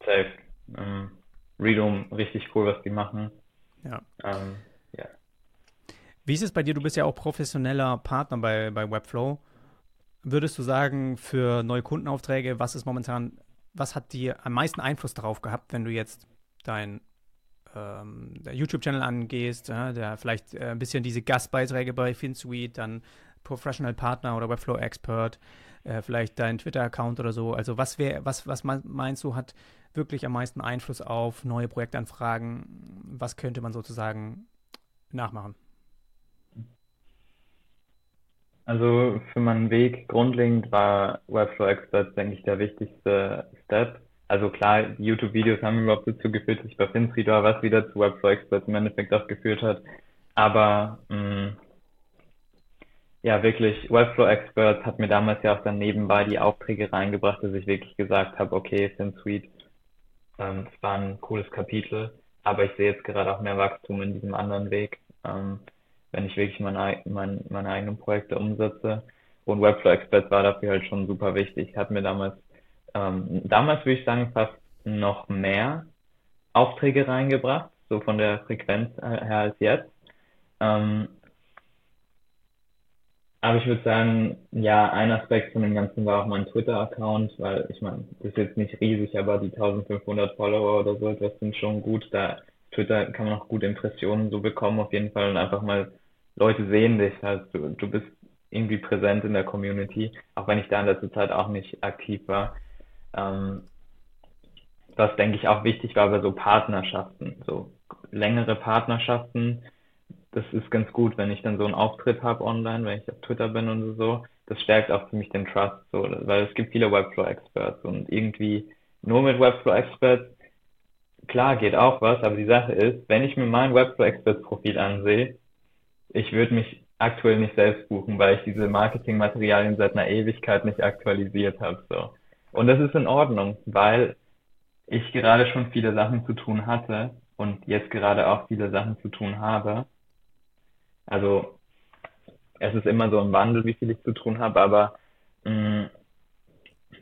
Safe. Ähm, Reloom, richtig cool, was die machen. Ja. Ähm, ja. Wie ist es bei dir? Du bist ja auch professioneller Partner bei, bei Webflow. Würdest du sagen, für neue Kundenaufträge, was ist momentan, was hat dir am meisten Einfluss darauf gehabt, wenn du jetzt dein ähm, YouTube-Channel angehst, ja, der vielleicht äh, ein bisschen diese Gastbeiträge bei FinSuite, dann Professional Partner oder Webflow Expert, äh, vielleicht dein Twitter-Account oder so. Also was wäre, was, was meinst du, hat wirklich am meisten Einfluss auf neue Projektanfragen? Was könnte man sozusagen nachmachen? Also für meinen Weg grundlegend war Webflow Experts, denke ich, der wichtigste Step. Also klar, YouTube-Videos haben überhaupt dazu geführt, dass ich bei FinSuite war, was wieder zu Webflow Experts im Endeffekt auch geführt hat. Aber mh, mm, ja, wirklich, Webflow Experts hat mir damals ja auch dann nebenbei die Aufträge reingebracht, dass ich wirklich gesagt habe, okay, FinSuite, ähm, es war ein cooles Kapitel, aber ich sehe jetzt gerade auch mehr Wachstum in diesem anderen Weg. Ähm, wenn ich wirklich meine, meine, meine eigenen Projekte umsetze. Und Webflow Experts war dafür halt schon super wichtig. Hat mir damals, ähm, damals würde ich sagen, fast noch mehr Aufträge reingebracht, so von der Frequenz her als jetzt. Ähm, aber ich würde sagen, ja, ein Aspekt von dem Ganzen war auch mein Twitter-Account, weil ich meine, das ist jetzt nicht riesig, aber die 1500 Follower oder so, das sind schon gut. Da Twitter kann man auch gute Impressionen so bekommen auf jeden Fall und einfach mal Leute sehen dich, also du, du bist irgendwie präsent in der Community, auch wenn ich da in letzter Zeit auch nicht aktiv war. Ähm, was denke ich auch wichtig war bei so Partnerschaften, so längere Partnerschaften. Das ist ganz gut, wenn ich dann so einen Auftritt habe online, wenn ich auf Twitter bin und so. Das stärkt auch für mich den Trust, so, weil es gibt viele Webflow-Experts und irgendwie nur mit Webflow-Experts klar geht auch was, aber die Sache ist, wenn ich mir mein Webflow Experts Profil ansehe, ich würde mich aktuell nicht selbst buchen, weil ich diese Marketingmaterialien seit einer Ewigkeit nicht aktualisiert habe. So. Und das ist in Ordnung, weil ich gerade schon viele Sachen zu tun hatte und jetzt gerade auch viele Sachen zu tun habe. Also es ist immer so ein Wandel, wie viel ich zu tun habe, aber mh, mm,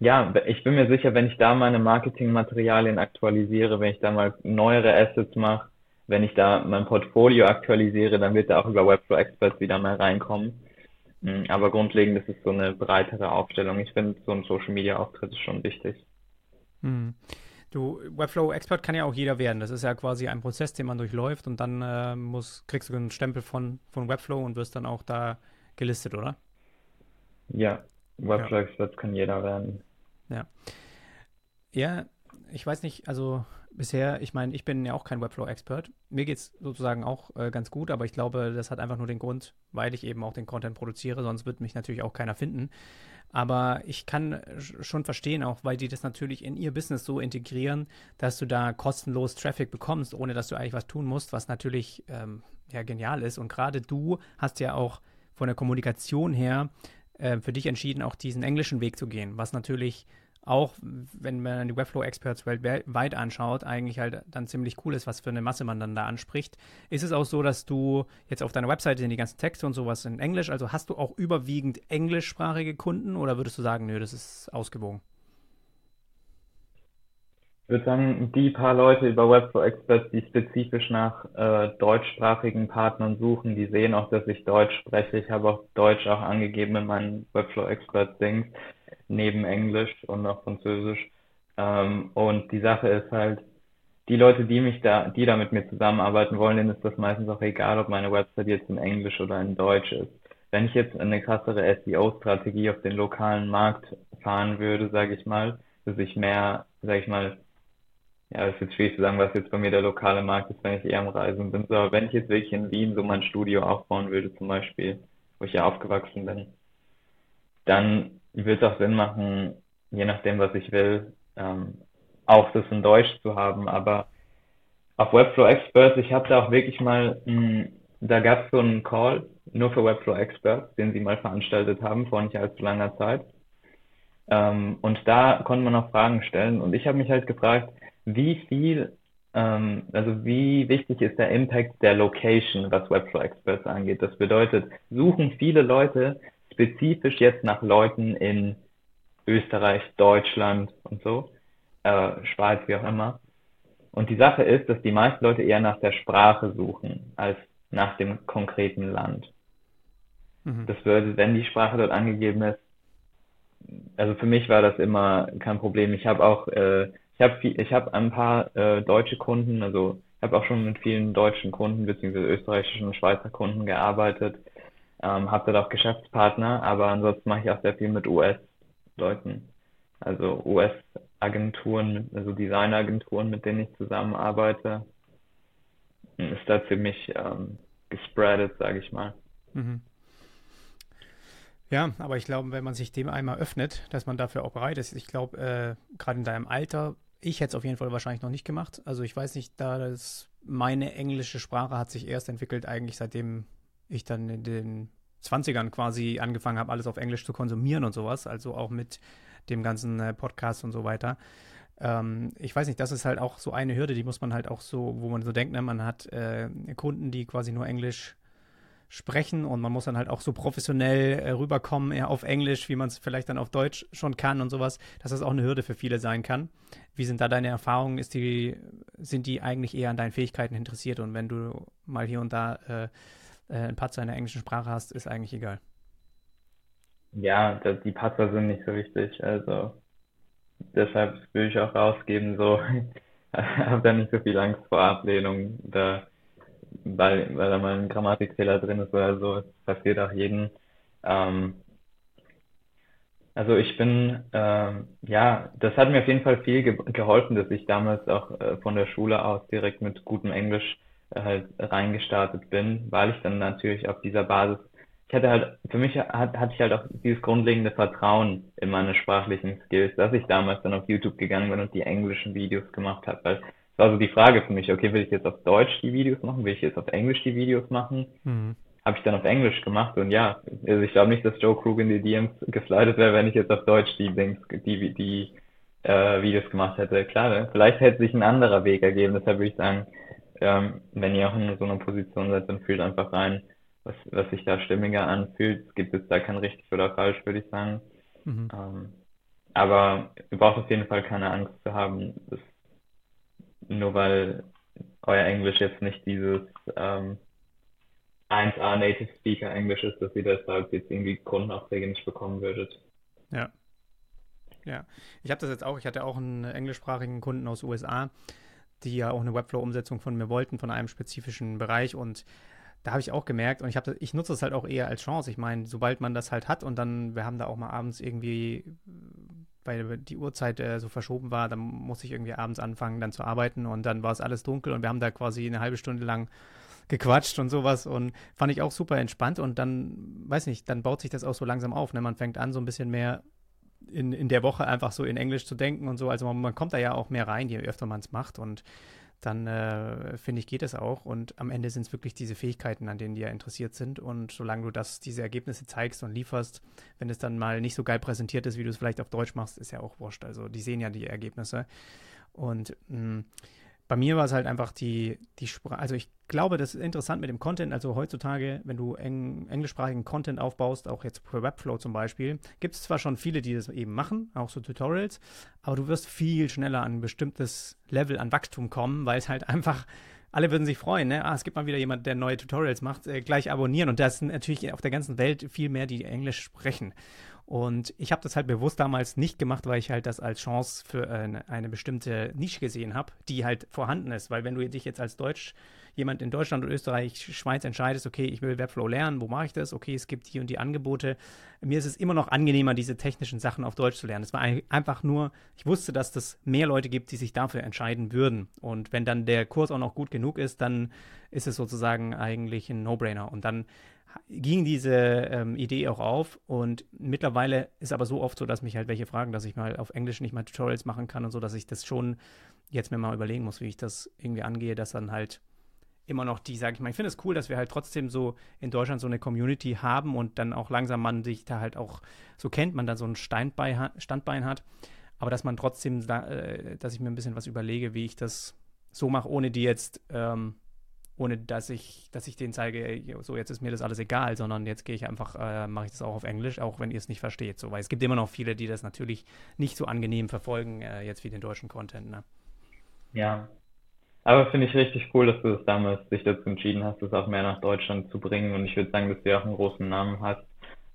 ja, ich bin mir sicher, wenn ich da meine Marketingmaterialien aktualisiere, wenn ich da mal neuere Assets mache, wenn ich da mein Portfolio aktualisiere, dann wird da auch über Webflow Experts wieder mehr reinkommen. Mm, aber grundlegend ist es so eine breitere Aufstellung. Ich finde, so ein Social Media Auftritt ist schon wichtig. Hm. Du, Webflow Expert kann ja auch jeder werden. Das ist ja quasi ein Prozess, den man durchläuft und dann äh, muss, kriegst du einen Stempel von, von Webflow und wirst dann auch da gelistet, oder? Ja, Webflow Expert kann jeder werden. Ja. Ja, ich weiß nicht, also bisher, ich meine, ich bin ja auch kein Webflow-Expert. Mir geht es sozusagen auch äh, ganz gut, aber ich glaube, das hat einfach nur den Grund, weil ich eben auch den Content produziere, sonst wird mich natürlich auch keiner finden. Aber ich kann schon verstehen, auch weil die das natürlich in ihr Business so integrieren, dass du da kostenlos Traffic bekommst, ohne dass du eigentlich was tun musst, was natürlich ähm, ja genial ist. Und gerade du hast ja auch von der Kommunikation her äh, für dich entschieden, auch diesen englischen Weg zu gehen, was natürlich auch, wenn man die Webflow-Experts weltweit anschaut, eigentlich halt dann ziemlich cool ist, was für eine Masse man dann da anspricht. Ist es auch so, dass du jetzt auf deiner Webseite sind die ganzen Texte und sowas in Englisch, also hast du auch überwiegend englischsprachige Kunden oder würdest du sagen, nö, das ist ausgewogen? Ich würde sagen, die paar Leute über Webflow Experts, die spezifisch nach äh, deutschsprachigen Partnern suchen, die sehen auch, dass ich Deutsch spreche. Ich habe auch Deutsch auch angegeben in meinen Webflow Experts Dings, neben Englisch und noch Französisch. Ähm, und die Sache ist halt, die Leute, die mich da, die da mit mir zusammenarbeiten wollen, denen ist das meistens auch egal, ob meine Website jetzt in Englisch oder in Deutsch ist. Wenn ich jetzt eine krassere SEO-Strategie auf den lokalen Markt fahren würde, sage ich mal, dass ich mehr, sage ich mal, ja, es ist jetzt schwierig zu sagen, was jetzt bei mir der lokale Markt ist, wenn ich eher am Reisen bin. So, aber wenn ich jetzt wirklich in Wien so mein Studio aufbauen würde, zum Beispiel, wo ich ja aufgewachsen bin, dann würde auch Sinn machen, je nachdem, was ich will, ähm, auch das in Deutsch zu haben. Aber auf Webflow Experts, ich habe da auch wirklich mal, mh, da gab es so einen Call nur für Webflow Experts, den sie mal veranstaltet haben vor nicht allzu langer Zeit. Ähm, und da konnte man auch Fragen stellen. Und ich habe mich halt gefragt, wie viel, ähm, also wie wichtig ist der Impact der Location, was Webflow Experts angeht. Das bedeutet, suchen viele Leute spezifisch jetzt nach Leuten in Österreich, Deutschland und so, äh, Schweiz, wie auch immer. Und die Sache ist, dass die meisten Leute eher nach der Sprache suchen als nach dem konkreten Land. Mhm. Das bedeutet, wenn die Sprache dort angegeben ist, also für mich war das immer kein Problem. Ich habe auch, äh, ich habe ich habe ein paar äh, deutsche Kunden, also ich habe auch schon mit vielen deutschen Kunden beziehungsweise österreichischen und Schweizer Kunden gearbeitet, ähm, habe dort auch Geschäftspartner, aber ansonsten mache ich auch sehr viel mit US-Leuten, also US-Agenturen, also Designagenturen, mit denen ich zusammenarbeite. Ist da ziemlich ähm, gespreadet, sage ich mal. Mhm. Ja, aber ich glaube, wenn man sich dem einmal öffnet, dass man dafür auch bereit ist. Ich glaube, äh, gerade in deinem Alter, ich hätte es auf jeden Fall wahrscheinlich noch nicht gemacht. Also ich weiß nicht, da das, meine englische Sprache hat sich erst entwickelt, eigentlich seitdem ich dann in den 20ern quasi angefangen habe, alles auf Englisch zu konsumieren und sowas. Also auch mit dem ganzen äh, Podcast und so weiter. Ähm, ich weiß nicht, das ist halt auch so eine Hürde, die muss man halt auch so, wo man so denkt, ne, man hat äh, Kunden, die quasi nur Englisch sprechen und man muss dann halt auch so professionell äh, rüberkommen, eher auf Englisch, wie man es vielleicht dann auf Deutsch schon kann und sowas, dass das auch eine Hürde für viele sein kann. Wie sind da deine Erfahrungen? Ist die, sind die eigentlich eher an deinen Fähigkeiten interessiert und wenn du mal hier und da äh, äh, ein Patzer in der englischen Sprache hast, ist eigentlich egal? Ja, die Patzer sind nicht so wichtig, also deshalb will ich auch rausgeben, so, habe da nicht so viel Angst vor Ablehnung, da weil, weil da mal ein Grammatikfehler drin ist oder so. Das passiert auch jedem. Ähm, also ich bin, ähm, ja, das hat mir auf jeden Fall viel ge geholfen, dass ich damals auch äh, von der Schule aus direkt mit gutem Englisch halt reingestartet bin, weil ich dann natürlich auf dieser Basis, ich hatte halt, für mich hat, hatte ich halt auch dieses grundlegende Vertrauen in meine sprachlichen Skills, dass ich damals dann auf YouTube gegangen bin und die englischen Videos gemacht habe, weil war so die Frage für mich, okay, will ich jetzt auf Deutsch die Videos machen, will ich jetzt auf Englisch die Videos machen? Mhm. Habe ich dann auf Englisch gemacht und ja, also ich glaube nicht, dass Joe Krug in die DMs geslidet wäre, wenn ich jetzt auf Deutsch die Dings, die, die äh, Videos gemacht hätte. Klar, ne? vielleicht hätte sich ein anderer Weg ergeben, deshalb würde ich sagen, ähm, wenn ihr auch in so einer Position seid, dann fühlt einfach rein, was, was sich da stimmiger anfühlt. Es gibt jetzt da kein richtig oder falsch, würde ich sagen. Mhm. Ähm, aber ihr braucht auf jeden Fall keine Angst zu haben, das nur weil euer Englisch jetzt nicht dieses ähm, 1A Native Speaker Englisch ist, dass ihr deshalb jetzt irgendwie Kundenaufträge nicht bekommen würdet. Ja. Ja. Ich habe das jetzt auch, ich hatte auch einen englischsprachigen Kunden aus USA, die ja auch eine Webflow-Umsetzung von mir wollten, von einem spezifischen Bereich und da habe ich auch gemerkt und ich habe ich nutze es halt auch eher als Chance. Ich meine, sobald man das halt hat und dann wir haben da auch mal abends irgendwie weil die Uhrzeit äh, so verschoben war, dann musste ich irgendwie abends anfangen, dann zu arbeiten und dann war es alles dunkel und wir haben da quasi eine halbe Stunde lang gequatscht und sowas und fand ich auch super entspannt und dann, weiß nicht, dann baut sich das auch so langsam auf. Ne? Man fängt an, so ein bisschen mehr in, in der Woche einfach so in Englisch zu denken und so. Also man, man kommt da ja auch mehr rein, je öfter man es macht und dann äh, finde ich, geht es auch. Und am Ende sind es wirklich diese Fähigkeiten, an denen die ja interessiert sind. Und solange du das, diese Ergebnisse zeigst und lieferst, wenn es dann mal nicht so geil präsentiert ist, wie du es vielleicht auf Deutsch machst, ist ja auch wurscht. Also die sehen ja die Ergebnisse. Und mh, mm, bei mir war es halt einfach die, die Sprache. Also ich glaube, das ist interessant mit dem Content. Also heutzutage, wenn du eng, englischsprachigen Content aufbaust, auch jetzt für Webflow zum Beispiel, gibt es zwar schon viele, die das eben machen, auch so Tutorials, aber du wirst viel schneller an ein bestimmtes Level an Wachstum kommen, weil es halt einfach alle würden sich freuen, ne? Ah, es gibt mal wieder jemand, der neue Tutorials macht, äh, gleich abonnieren. Und das sind natürlich auf der ganzen Welt viel mehr, die Englisch sprechen. Und ich habe das halt bewusst damals nicht gemacht, weil ich halt das als Chance für eine, eine bestimmte Nische gesehen habe, die halt vorhanden ist. Weil wenn du dich jetzt als Deutsch, jemand in Deutschland und Österreich, Schweiz entscheidest, okay, ich will Webflow lernen, wo mache ich das? Okay, es gibt die und die Angebote. Mir ist es immer noch angenehmer, diese technischen Sachen auf Deutsch zu lernen. Es war einfach nur, ich wusste, dass das mehr Leute gibt, die sich dafür entscheiden würden. Und wenn dann der Kurs auch noch gut genug ist, dann ist es sozusagen eigentlich ein No-Brainer. Und dann ging diese ähm, Idee auch auf und mittlerweile ist aber so oft so, dass mich halt welche fragen, dass ich mal auf Englisch nicht mal Tutorials machen kann und so, dass ich das schon jetzt mir mal überlegen muss, wie ich das irgendwie angehe, dass dann halt immer noch die, sage ich mal, ich finde es cool, dass wir halt trotzdem so in Deutschland so eine Community haben und dann auch langsam man sich da halt auch so kennt, man da so ein Steinbein, Standbein hat, aber dass man trotzdem, da, äh, dass ich mir ein bisschen was überlege, wie ich das so mache, ohne die jetzt ähm, ohne dass ich, dass ich denen zeige, so jetzt ist mir das alles egal, sondern jetzt gehe ich einfach, äh, mache ich das auch auf Englisch, auch wenn ihr es nicht versteht. So, weil es gibt immer noch viele, die das natürlich nicht so angenehm verfolgen, äh, jetzt wie den deutschen Content. Ne? Ja. Aber finde ich richtig cool, dass du das damals dich dazu entschieden hast, das auch mehr nach Deutschland zu bringen. Und ich würde sagen, dass du ja auch einen großen Namen hast,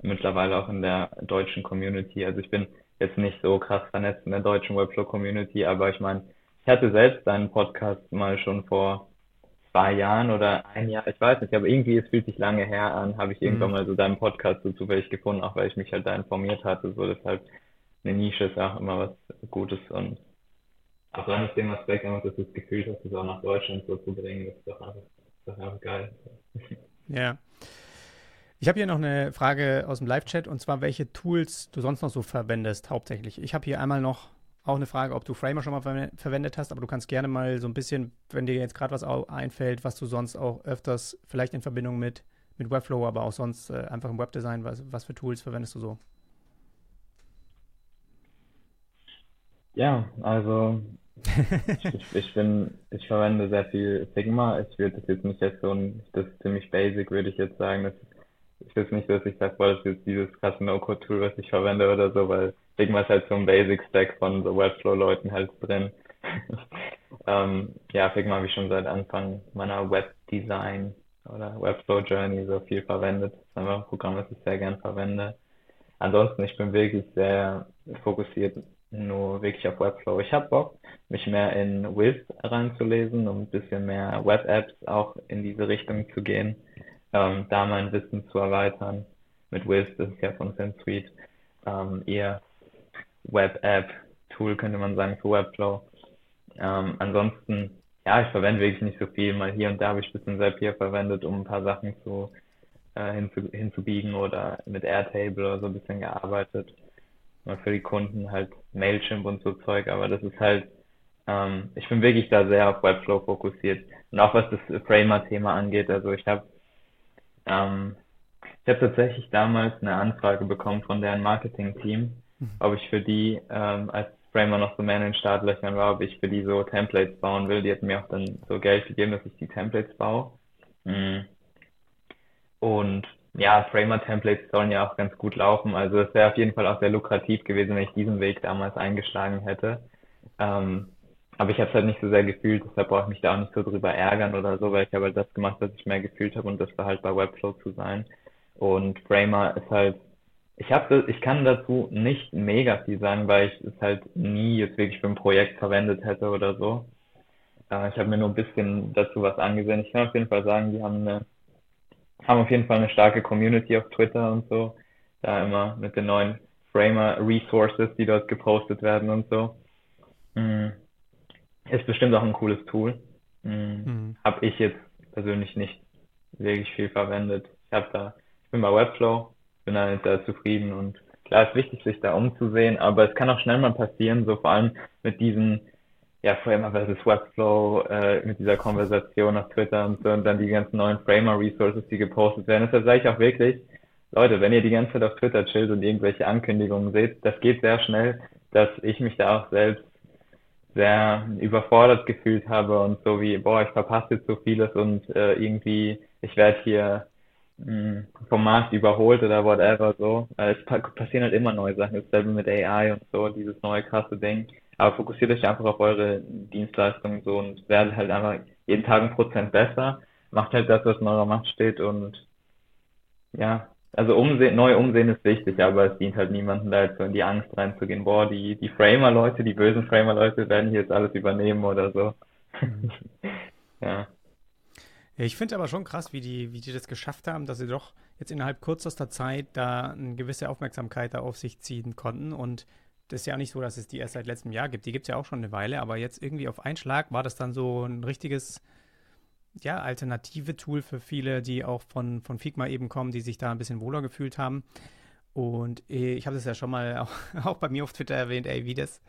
mittlerweile auch in der deutschen Community. Also ich bin jetzt nicht so krass vernetzt in der deutschen Webflow-Community, aber ich meine, ich hatte selbst einen Podcast mal schon vor zwei Jahren oder ein Jahr, ich weiß nicht, aber irgendwie, es fühlt sich lange her an, habe ich irgendwann mhm. mal so deinen Podcast so zufällig gefunden, auch weil ich mich halt da informiert hatte, so deshalb eine Nische ist auch immer was Gutes und auch dann ist dem Aspekt einfach, dass du das Gefühl hast, das auch nach Deutschland so zu bringen, das ist doch einfach, das ist einfach geil. Ja. Ich habe hier noch eine Frage aus dem Live-Chat und zwar, welche Tools du sonst noch so verwendest, hauptsächlich. Ich habe hier einmal noch auch eine Frage, ob du Framer schon mal ver verwendet hast, aber du kannst gerne mal so ein bisschen, wenn dir jetzt gerade was einfällt, was du sonst auch öfters, vielleicht in Verbindung mit, mit Webflow, aber auch sonst äh, einfach im Webdesign, was, was für Tools verwendest du so? Ja, also ich, ich bin, ich verwende sehr viel Figma. Ich würde das jetzt nicht als so ein, das ist ziemlich basic, würde ich jetzt sagen. Das, ich will nicht, dass ich sage, boah, das ist jetzt dieses krasse No-Code-Tool, was ich verwende oder so, weil Figma ist halt so ein Basic-Stack von so Webflow-Leuten halt drin. ähm, ja, Figma habe ich schon seit Anfang meiner Webdesign oder Webflow-Journey so viel verwendet. Das ist einfach ein Programm, das ich sehr gern verwende. Ansonsten, ich bin wirklich sehr fokussiert nur wirklich auf Webflow. Ich habe Bock, mich mehr in Wiz reinzulesen, um ein bisschen mehr Web-Apps auch in diese Richtung zu gehen, ähm, da mein Wissen zu erweitern. Mit Wiz, das ist ja von SimSuite, ähm, eher Web-App-Tool, könnte man sagen, für Webflow. Ähm, ansonsten, ja, ich verwende wirklich nicht so viel. Mal hier und da habe ich ein bisschen Zapier verwendet, um ein paar Sachen zu, äh, hinzu, hinzubiegen oder mit Airtable oder so ein bisschen gearbeitet. Mal für die Kunden halt Mailchimp und so Zeug, aber das ist halt, ähm, ich bin wirklich da sehr auf Webflow fokussiert. Und auch was das Framer-Thema angeht, also ich habe ähm, ich habe tatsächlich damals eine Anfrage bekommen von deren Marketing-Team, Mhm. ob ich für die, ähm, als Framer noch so mehr in den Startlöchern war, ob ich für die so Templates bauen will. Die hatten mir auch dann so Geld gegeben, dass ich die Templates baue. Mhm. Und ja, Framer-Templates sollen ja auch ganz gut laufen. Also es wäre auf jeden Fall auch sehr lukrativ gewesen, wenn ich diesen Weg damals eingeschlagen hätte. Ähm, aber ich habe es halt nicht so sehr gefühlt, deshalb brauche ich mich da auch nicht so drüber ärgern oder so, weil ich habe halt das gemacht, was ich mehr gefühlt habe und das war halt bei Webflow zu sein. Und Framer ist halt ich habe, ich kann dazu nicht mega viel sagen, weil ich es halt nie jetzt wirklich für ein Projekt verwendet hätte oder so. Äh, ich habe mir nur ein bisschen dazu was angesehen. Ich kann auf jeden Fall sagen, die haben eine, haben auf jeden Fall eine starke Community auf Twitter und so. Da immer mit den neuen Framer Resources, die dort gepostet werden und so. Mhm. Ist bestimmt auch ein cooles Tool. Mhm. Mhm. Habe ich jetzt persönlich nicht wirklich viel verwendet. Ich habe da, ich bin bei Webflow, bin halt da zufrieden und klar ist wichtig, sich da umzusehen, aber es kann auch schnell mal passieren, so vor allem mit diesen, ja, Framer versus Webflow, äh, mit dieser Konversation auf Twitter und so und dann die ganzen neuen Framer-Resources, die gepostet werden. Deshalb sage ich auch wirklich, Leute, wenn ihr die ganze Zeit auf Twitter chillt und irgendwelche Ankündigungen seht, das geht sehr schnell, dass ich mich da auch selbst sehr überfordert gefühlt habe und so wie, boah, ich verpasse jetzt so vieles und äh, irgendwie, ich werde hier mh, hm, vom Markt überholt oder whatever so. Äh, es passieren halt immer neue Sachen, dasselbe mit AI und so, dieses neue krasse Ding. Aber fokussiert euch einfach auf eure Dienstleistungen so und werdet halt einfach jeden Tag ein Prozent besser. Macht halt das, was in eurer Macht steht und ja, also umsehen, neu umsehen ist wichtig, aber es dient halt niemandem da jetzt so in die Angst reinzugehen, boah, die, die Framer-Leute, die bösen Framer-Leute werden hier jetzt alles übernehmen oder so. Mhm. ja. Ich finde aber schon krass, wie die, wie die das geschafft haben, dass sie doch jetzt innerhalb kürzester Zeit da eine gewisse Aufmerksamkeit da auf sich ziehen konnten. Und das ist ja nicht so, dass es die erst seit letztem Jahr gibt. Die gibt es ja auch schon eine Weile, aber jetzt irgendwie auf einen Schlag war das dann so ein richtiges ja, alternative Tool für viele, die auch von, von Figma eben kommen, die sich da ein bisschen wohler gefühlt haben. Und äh, ich habe das ja schon mal auch, auch bei mir auf Twitter erwähnt, ey, wie das,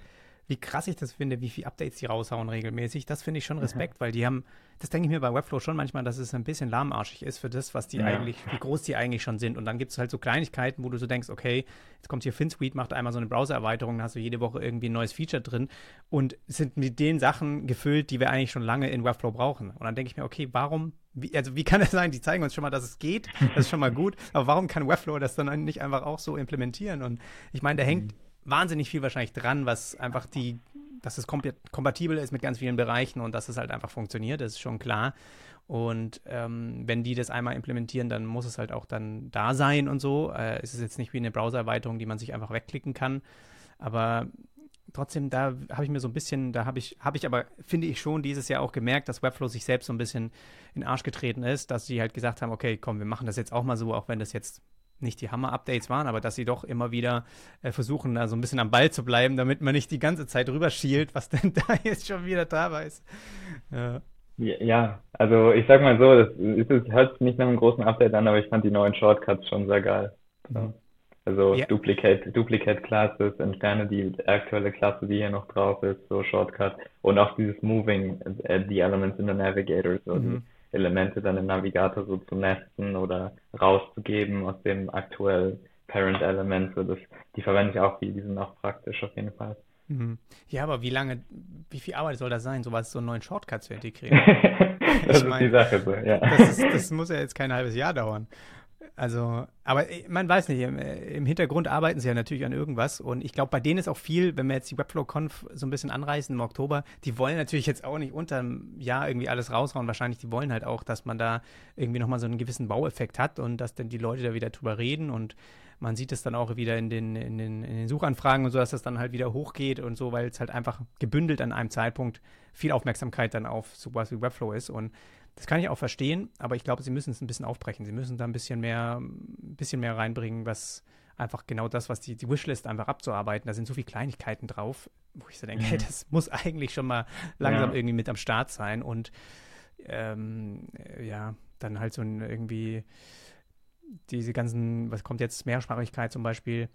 wie krass ich das finde, wie viele Updates die raushauen regelmäßig. Das finde ich schon Respekt, mhm. weil die haben, das denke ich mir bei Webflow schon manchmal, dass es ein bisschen lahmarschig ist für das, was die ja. eigentlich, wie groß die eigentlich schon sind. Und dann gibt es halt so Kleinigkeiten, wo du so denkst, okay, jetzt kommt hier FinSuite, macht einmal so eine Browser-Erweiterung, dann hast du jede Woche irgendwie ein neues Feature drin und sind mit den Sachen gefüllt, die wir eigentlich schon lange in Webflow brauchen. Und dann denke ich mir, okay, warum, wie, also wie kann es sein, die zeigen uns schon mal, dass es geht, das ist schon mal gut, aber warum kann Webflow das dann nicht einfach auch so implementieren? Und ich meine, da hängt mhm. Wahnsinnig viel wahrscheinlich dran, was einfach die dass es kompatibel ist mit ganz vielen Bereichen und dass es halt einfach funktioniert, das ist schon klar. Und ähm, wenn die das einmal implementieren, dann muss es halt auch dann da sein und so. Äh, es ist jetzt nicht wie eine Browser-Erweiterung, die man sich einfach wegklicken kann. Aber trotzdem, da habe ich mir so ein bisschen, da habe ich, habe ich aber, finde ich schon dieses Jahr auch gemerkt, dass Webflow sich selbst so ein bisschen in den Arsch getreten ist, dass sie halt gesagt haben, okay, komm, wir machen das jetzt auch mal so, auch wenn das jetzt nicht die Hammer-Updates waren, aber dass sie doch immer wieder äh, versuchen, da so ein bisschen am Ball zu bleiben, damit man nicht die ganze Zeit rüberschielt, was denn da jetzt schon wieder da ist. Ja. Ja, also ich sag mal so, das ist, es hört sich nicht nach einem großen Update an, aber ich fand die neuen Shortcuts schon sehr geil. Mhm. Also ja. Duplicate, Duplicate Classes, entferne die aktuelle Klasse, die hier noch drauf ist, so Shortcut. Und auch dieses Moving, äh, die Elements in the Navigator, so mhm. Elemente dann im Navigator so zu nesten oder rauszugeben aus dem aktuellen Parent Element. So das, die verwende ich auch viel, die sind auch praktisch auf jeden Fall. Mhm. Ja, aber wie lange, wie viel Arbeit soll das sein, sowas, so einen neuen Shortcut zu integrieren? das ich ist mein, die Sache so, ja. Das, ist, das muss ja jetzt kein halbes Jahr dauern. Also, aber äh, man weiß nicht, im, äh, im, Hintergrund arbeiten sie ja natürlich an irgendwas. Und ich glaube, bei denen ist auch viel, wenn wir jetzt die Webflow-Conf so ein bisschen anreißen im Oktober, die wollen natürlich jetzt auch nicht unterm Jahr irgendwie alles raushauen. Wahrscheinlich, die wollen halt auch, dass man da irgendwie nochmal so einen gewissen Baueffekt hat und dass dann die Leute da wieder drüber reden. Und man sieht es dann auch wieder in den, in den, in den Suchanfragen und so, dass das dann halt wieder hochgeht und so, weil es halt einfach gebündelt an einem Zeitpunkt viel Aufmerksamkeit dann auf sowas wie Webflow ist. Und das kann ich auch verstehen, aber ich glaube, sie müssen es ein bisschen aufbrechen. Sie müssen da ein bisschen mehr, ein bisschen mehr reinbringen, was einfach genau das, was die, die Wishlist einfach abzuarbeiten. Da sind so viele Kleinigkeiten drauf, wo ich so denke, mhm. hey, das muss eigentlich schon mal langsam ja. irgendwie mit am Start sein und ähm, ja, dann halt so ein irgendwie diese ganzen, was kommt jetzt, Mehrsprachigkeit zum Beispiel,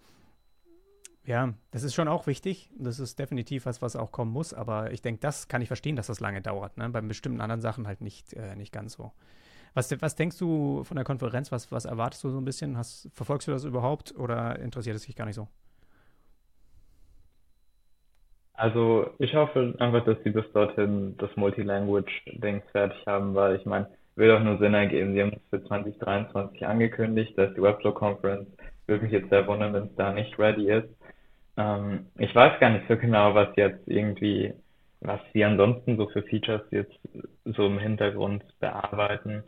ja, das ist schon auch wichtig. Das ist definitiv was, was auch kommen muss. Aber ich denke, das kann ich verstehen, dass das lange dauert. Ne? Bei bestimmten anderen Sachen halt nicht, äh, nicht ganz so. Was, was denkst du von der Konferenz? Was, was erwartest du so ein bisschen? Hast, verfolgst du das überhaupt oder interessiert es dich gar nicht so? Also ich hoffe einfach, dass sie bis dorthin das Multilanguage-Ding fertig haben, weil ich meine, würde auch nur Sinn ergeben. Sie haben es für 2023 angekündigt, dass die Webflow Conference würde mich jetzt sehr wundern, wenn es da nicht ready ist. Ähm, ich weiß gar nicht so genau, was jetzt irgendwie, was sie ansonsten so für Features jetzt so im Hintergrund bearbeiten.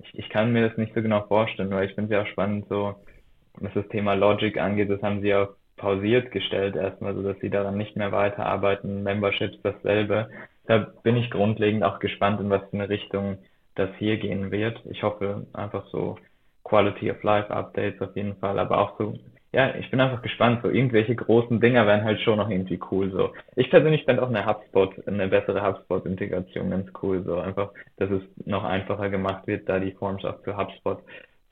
Ich, ich kann mir das nicht so genau vorstellen, weil ich finde es ja auch spannend, so was das Thema Logic angeht, das haben sie auch pausiert gestellt erstmal, so dass sie daran nicht mehr weiterarbeiten. Memberships dasselbe. Da bin ich grundlegend auch gespannt, in was für eine Richtung das hier gehen wird. Ich hoffe einfach so Quality of Life Updates auf jeden Fall, aber auch so ja, ich bin einfach gespannt. So irgendwelche großen Dinger wären halt schon noch irgendwie cool. So, ich persönlich fände auch eine HubSpot, eine bessere HubSpot-Integration ganz cool. So einfach, dass es noch einfacher gemacht wird, da die Forms auch für HubSpot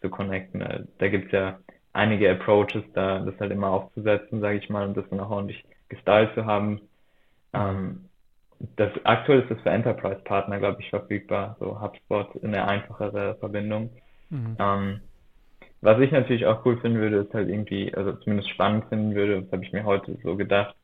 zu connecten. Äh, da gibt's ja einige Approaches, da das halt immer aufzusetzen, sage ich mal, und das dann auch ordentlich gestylt zu haben. Ähm, das aktuell ist das für Enterprise-Partner, glaube ich, verfügbar. So HubSpot in eine einfachere Verbindung. Mhm. Ähm, was ich natürlich auch cool finden würde, ist halt irgendwie, also zumindest spannend finden würde, das habe ich mir heute so gedacht,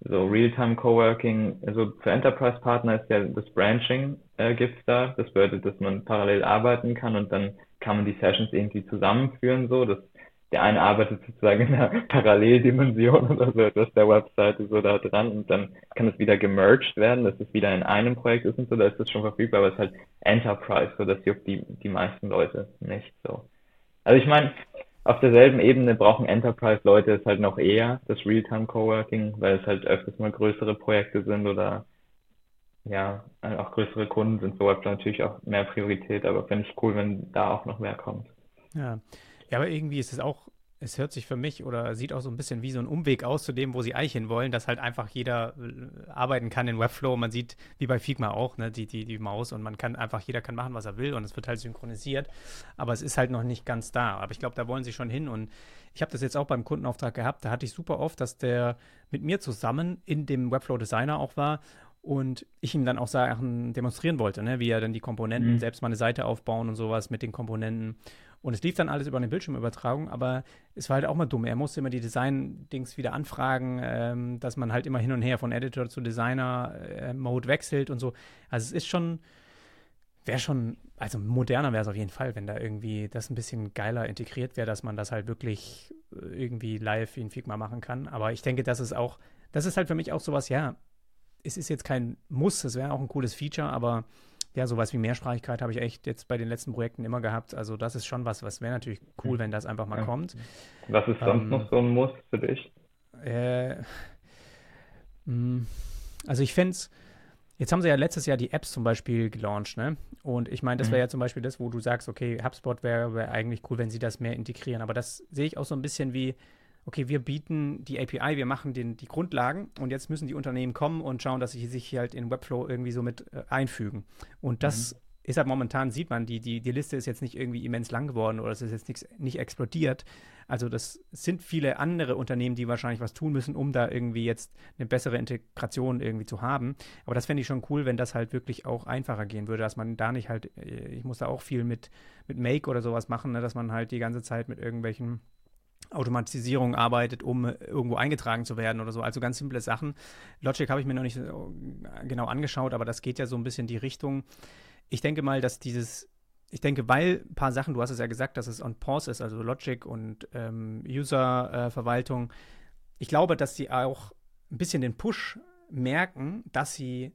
so Real-Time Coworking, also für Enterprise Partner ist ja das Branching äh, gibt's da. Das bedeutet, dass man parallel arbeiten kann und dann kann man die Sessions irgendwie zusammenführen, so dass der eine arbeitet sozusagen in einer Paralleldimension oder so etwas der Webseite so da dran und dann kann es wieder gemerged werden, dass es wieder in einem Projekt ist und so, da ist das schon verfügbar, aber es ist halt Enterprise, so das juckt die, die meisten Leute nicht so. Also ich meine, auf derselben Ebene brauchen Enterprise-Leute es halt noch eher, das Realtime Coworking, weil es halt öfters mal größere Projekte sind oder ja, auch größere Kunden sind für Webflow natürlich auch mehr Priorität, aber fände ich cool, wenn da auch noch mehr kommt. Ja. Ja, aber irgendwie ist es auch, es hört sich für mich oder sieht auch so ein bisschen wie so ein Umweg aus zu dem, wo sie eigentlich hin wollen, dass halt einfach jeder äh, arbeiten kann in Webflow. Man sieht, wie bei Figma auch, ne, die, die, die Maus und man kann einfach, jeder kann machen, was er will und es wird halt synchronisiert. Aber es ist halt noch nicht ganz da. Aber ich glaube, da wollen sie schon hin und ich habe das jetzt auch beim Kundenauftrag gehabt. Da hatte ich super oft, dass der mit mir zusammen in dem Webflow Designer auch war und ich ihm dann auch Sachen demonstrieren wollte, ne? wie er dann die Komponenten, mhm. selbst mal eine Seite aufbauen und sowas mit den Komponenten. Und es lief dann alles über eine Bildschirmübertragung, aber es war halt auch mal dumm. Er musste immer die Design-Dings wieder anfragen, ähm, dass man halt immer hin und her von Editor zu Designer-Mode äh, wechselt und so. Also es ist schon, wäre schon, also moderner wäre es auf jeden Fall, wenn da irgendwie das ein bisschen geiler integriert wäre, dass man das halt wirklich äh, irgendwie live in Figma machen kann. Aber ich denke, das ist auch, das ist halt für mich auch sowas, ja, es ist jetzt kein Muss, es wäre auch ein cooles Feature, aber ja, sowas wie Mehrsprachigkeit habe ich echt jetzt bei den letzten Projekten immer gehabt. Also das ist schon was, was wäre natürlich cool, hm. wenn das einfach mal ja. kommt. Was ist sonst ähm, noch so ein Muss für dich? Äh, hm, also ich fände es, jetzt haben sie ja letztes Jahr die Apps zum Beispiel gelauncht, ne? Und ich meine, das wäre mhm. ja zum Beispiel das, wo du sagst, okay, HubSpot wäre wär eigentlich cool, wenn sie das mehr integrieren. Aber das sehe ich auch so ein bisschen wie, okay, wir bieten die API, wir machen den, die Grundlagen und jetzt müssen die Unternehmen kommen und schauen, dass sie sich halt in Webflow irgendwie so mit äh, einfügen. Und das mhm. ist halt momentan, sieht man, die, die, die Liste ist jetzt nicht irgendwie immens lang geworden oder es ist jetzt nix, nicht explodiert. Also das sind viele andere Unternehmen, die wahrscheinlich was tun müssen, um da irgendwie jetzt eine bessere Integration irgendwie zu haben. Aber das fände ich schon cool, wenn das halt wirklich auch einfacher gehen würde, dass man da nicht halt, äh, ich muss da auch viel mit, mit Make oder sowas machen, ne, dass man halt die ganze Zeit mit irgendwelchen Automatisierung arbeitet, um irgendwo eingetragen zu werden oder so. Also ganz simple Sachen. Logic habe ich mir noch nicht genau angeschaut, aber das geht ja so ein bisschen die Richtung. Ich denke mal, dass dieses, ich denke, weil ein paar Sachen, du hast es ja gesagt, dass es on pause ist, also Logic und ähm, User-Verwaltung. Äh, ich glaube, dass sie auch ein bisschen den Push merken, dass sie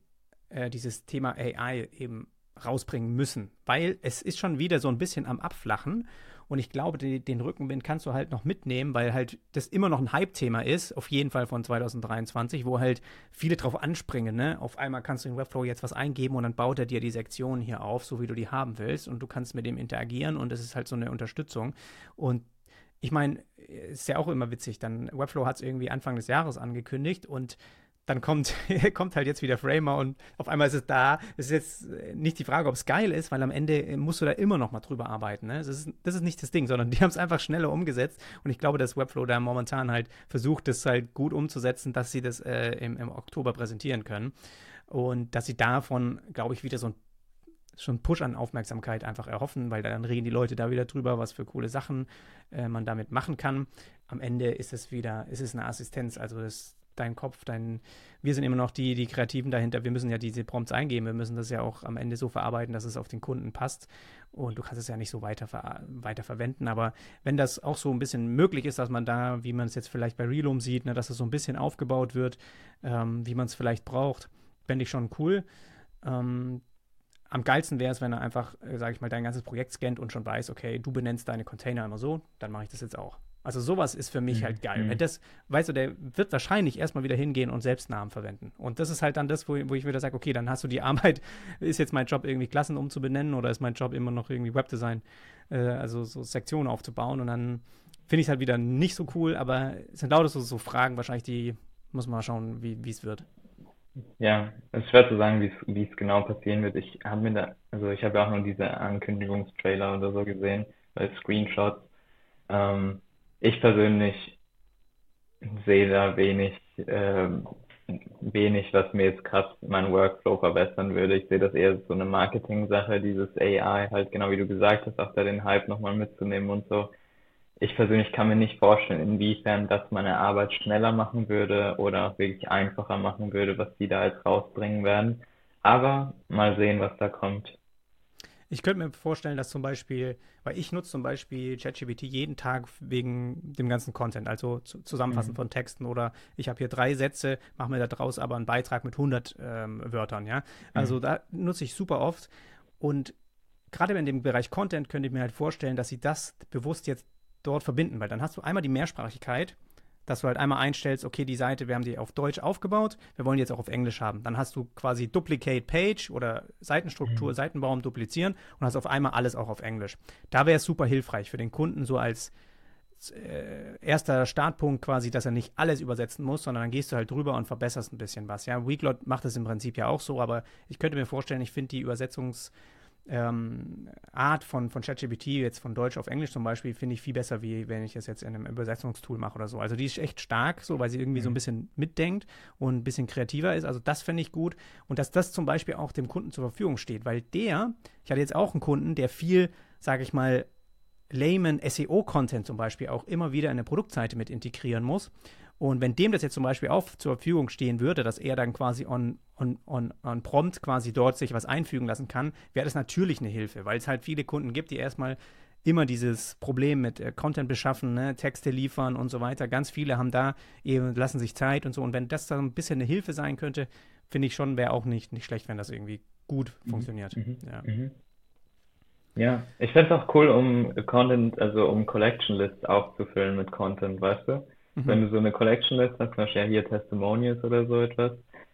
äh, dieses Thema AI eben rausbringen müssen, weil es ist schon wieder so ein bisschen am Abflachen und ich glaube, die, den Rückenwind kannst du halt noch mitnehmen, weil halt das immer noch ein Hype-Thema ist, auf jeden Fall von 2023, wo halt viele drauf anspringen. Ne? Auf einmal kannst du in Webflow jetzt was eingeben und dann baut er dir die Sektionen hier auf, so wie du die haben willst. Und du kannst mit dem interagieren und es ist halt so eine Unterstützung. Und ich meine, ist ja auch immer witzig, dann Webflow hat es irgendwie Anfang des Jahres angekündigt und dann kommt, kommt halt jetzt wieder Framer und auf einmal ist es da. Es ist jetzt nicht die Frage, ob es geil ist, weil am Ende musst du da immer noch mal drüber arbeiten. Ne? Das, ist, das ist nicht das Ding, sondern die haben es einfach schneller umgesetzt und ich glaube, dass Webflow da momentan halt versucht, das halt gut umzusetzen, dass sie das äh, im, im Oktober präsentieren können und dass sie davon, glaube ich, wieder so ein schon Push an Aufmerksamkeit einfach erhoffen, weil dann reden die Leute da wieder drüber, was für coole Sachen äh, man damit machen kann. Am Ende ist es wieder, ist es eine Assistenz, also das, dein Kopf, dein, wir sind immer noch die, die Kreativen dahinter. Wir müssen ja diese Prompts eingeben. Wir müssen das ja auch am Ende so verarbeiten, dass es auf den Kunden passt. Und du kannst es ja nicht so weiter, weiter verwenden. Aber wenn das auch so ein bisschen möglich ist, dass man da, wie man es jetzt vielleicht bei Relum sieht, ne, dass es so ein bisschen aufgebaut wird, ähm, wie man es vielleicht braucht, fände ich schon cool. Ähm, am geilsten wäre es, wenn er einfach, äh, sage ich mal, dein ganzes Projekt scannt und schon weiß, okay, du benennst deine Container immer so, dann mache ich das jetzt auch. Also sowas ist für mich mhm. halt geil. Mhm. Das, weißt du, der wird wahrscheinlich erstmal wieder hingehen und Selbstnamen verwenden. Und das ist halt dann das, wo, wo ich wieder sage, okay, dann hast du die Arbeit, ist jetzt mein Job irgendwie Klassen umzubenennen oder ist mein Job immer noch irgendwie Webdesign, äh, also so Sektionen aufzubauen und dann finde ich es halt wieder nicht so cool, aber es sind lauter so, so Fragen wahrscheinlich, die muss man mal schauen, wie es wird. Ja, es ist schwer zu sagen, wie es genau passieren wird. Ich habe mir da, also ich habe ja auch nur diese Ankündigungstrailer oder so gesehen, bei Screenshots. Ähm, ich persönlich sehe da wenig, äh, wenig, was mir jetzt krass meinen Workflow verbessern würde. Ich sehe das eher so eine Marketing-Sache, dieses AI, halt genau wie du gesagt hast, auch da den Hype nochmal mitzunehmen und so. ich persönlich kann mir nicht vorstellen, inwiefern das meine Arbeit schneller machen würde oder auch wirklich einfacher machen würde, was die da jetzt rausbringen werden. Aber mal sehen, was da kommt. Ich könnte mir vorstellen, dass zum Beispiel, weil ich nutze zum Beispiel ChatGPT jeden Tag wegen dem ganzen Content, also Zusammenfassen mhm. von Texten oder ich habe hier drei Sätze, mache mir daraus aber einen Beitrag mit 100 ähm, Wörtern, ja. Also mhm. da nutze ich super oft und gerade in dem Bereich Content könnte ich mir halt vorstellen, dass sie das bewusst jetzt dort verbinden, weil dann hast du einmal die Mehrsprachigkeit, dass du halt einmal einstellst, okay, die Seite, wir haben die auf Deutsch aufgebaut, wir wollen die jetzt auch auf Englisch haben. Dann hast du quasi Duplicate Page oder Seitenstruktur, mhm. Seitenbaum duplizieren und hast auf einmal alles auch auf Englisch. Da wäre es super hilfreich für den Kunden so als äh, erster Startpunkt quasi, dass er nicht alles übersetzen muss, sondern dann gehst du halt drüber und verbesserst ein bisschen was. Ja, Weeklot macht das im Prinzip ja auch so, aber ich könnte mir vorstellen, ich finde die Übersetzungs- ähm, Art von, von ChatGPT, jetzt von Deutsch auf Englisch zum Beispiel, finde ich viel besser, wie wenn ich das jetzt in einem Übersetzungstool mache oder so. Also die ist echt stark, so weil sie irgendwie mhm. so ein mhm. bisschen mitdenkt und ein bisschen kreativer ist. Also das finde ich gut. Und dass das zum Beispiel auch dem Kunden zur Verfügung steht, weil der, ich hatte jetzt auch einen Kunden, der viel, sage ich mal, Layman SEO-Content zum Beispiel auch immer wieder in eine Produktseite mit integrieren muss. Und wenn dem das jetzt zum Beispiel auch zur Verfügung stehen würde, dass er dann quasi on, on, on, on prompt quasi dort sich was einfügen lassen kann, wäre das natürlich eine Hilfe, weil es halt viele Kunden gibt, die erstmal immer dieses Problem mit äh, Content beschaffen, ne, Texte liefern und so weiter. Ganz viele haben da eben, lassen sich Zeit und so. Und wenn das dann ein bisschen eine Hilfe sein könnte, finde ich schon, wäre auch nicht, nicht schlecht, wenn das irgendwie gut mhm. funktioniert. Mhm. Ja. Mhm. Ja, ich fände es auch cool, um Content, also um Collection Lists aufzufüllen mit Content, weißt du? Mhm. Wenn du so eine Collection List hast, zum Beispiel hier Testimonials oder so etwas,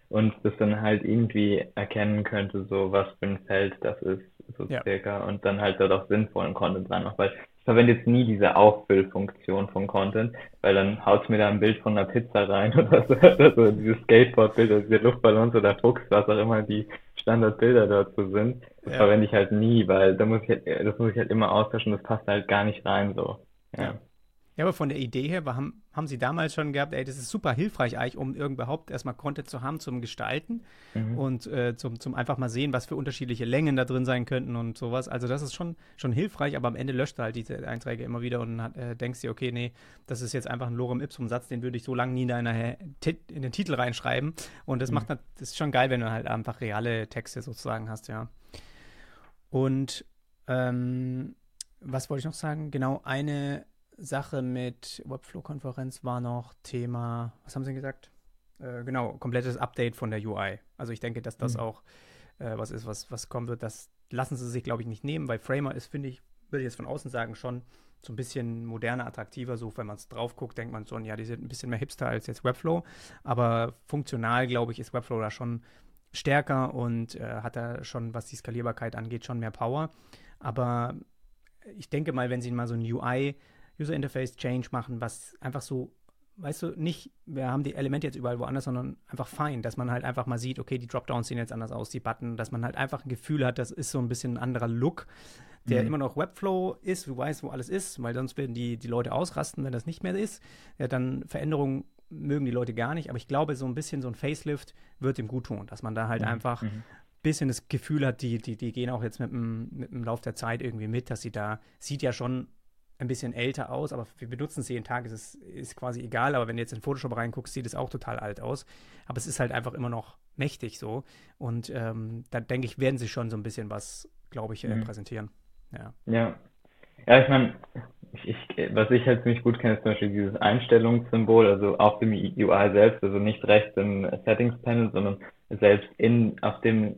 und das dann halt irgendwie erkennen könnte, so was für ein Feld das ist, so ja. circa, und dann halt dort auch sinnvollen Content reinmacht, weil ich verwende jetzt nie diese Auffüllfunktion von Content, weil dann haut mir da ein Bild von einer Pizza rein oder so, oder so dieses Skateboard-Bild oder diese Luftballons oder Fuchs, was auch immer die Standardbilder dazu sind. Das ja. verwende ich halt nie, weil da muss ich halt, das muss ich halt immer austauschen, das passt halt gar nicht rein, so. Ja. ja. Ja, aber von der Idee her war, haben, haben sie damals schon gehabt, ey, das ist super hilfreich eigentlich, um überhaupt erstmal Content zu haben zum Gestalten mhm. und äh, zum, zum einfach mal sehen, was für unterschiedliche Längen da drin sein könnten und sowas. Also das ist schon, schon hilfreich, aber am Ende löscht er halt diese Einträge immer wieder und hat, äh, denkst dir, okay, nee, das ist jetzt einfach ein Lorem Ipsum-Satz, den würde ich so lange nie in, eine, in den Titel reinschreiben. Und das mhm. macht das ist schon geil, wenn du halt einfach reale Texte sozusagen hast, ja. Und ähm, was wollte ich noch sagen? Genau, eine Sache mit Webflow-Konferenz war noch Thema, was haben Sie gesagt? Äh, genau, komplettes Update von der UI. Also ich denke, dass das mhm. auch äh, was ist, was, was kommen wird. Das lassen sie sich, glaube ich, nicht nehmen, weil Framer ist, finde ich, würde ich jetzt von außen sagen, schon so ein bisschen moderner, attraktiver. So, wenn man es drauf guckt, denkt man so, ja, die sind ein bisschen mehr hipster als jetzt Webflow. Aber funktional, glaube ich, ist Webflow da schon stärker und äh, hat da schon, was die Skalierbarkeit angeht, schon mehr Power. Aber ich denke mal, wenn sie mal so ein UI User Interface Change machen, was einfach so, weißt du, nicht, wir haben die Elemente jetzt überall woanders, sondern einfach fein, dass man halt einfach mal sieht, okay, die Dropdowns sehen jetzt anders aus, die Button, dass man halt einfach ein Gefühl hat, das ist so ein bisschen ein anderer Look, der mhm. immer noch Webflow ist, du weißt, wo alles ist, weil sonst werden die, die Leute ausrasten, wenn das nicht mehr ist. Ja, dann Veränderungen mögen die Leute gar nicht, aber ich glaube, so ein bisschen so ein Facelift wird ihm gut tun, dass man da halt mhm. einfach mhm bisschen das Gefühl hat, die, die, die gehen auch jetzt mit dem, mit dem Lauf der Zeit irgendwie mit, dass sie da, sieht ja schon ein bisschen älter aus, aber wir benutzen es jeden Tag, es ist, ist quasi egal, aber wenn du jetzt in Photoshop reinguckst, sieht es auch total alt aus. Aber es ist halt einfach immer noch mächtig so. Und ähm, da denke ich, werden sie schon so ein bisschen was, glaube ich, äh, mhm. präsentieren. Ja. Ja. Ja, ich meine, ich, was ich halt ziemlich gut kenne, ist zum Beispiel dieses Einstellungssymbol, also auf dem UI selbst, also nicht rechts im Settings Panel, sondern selbst in, auf dem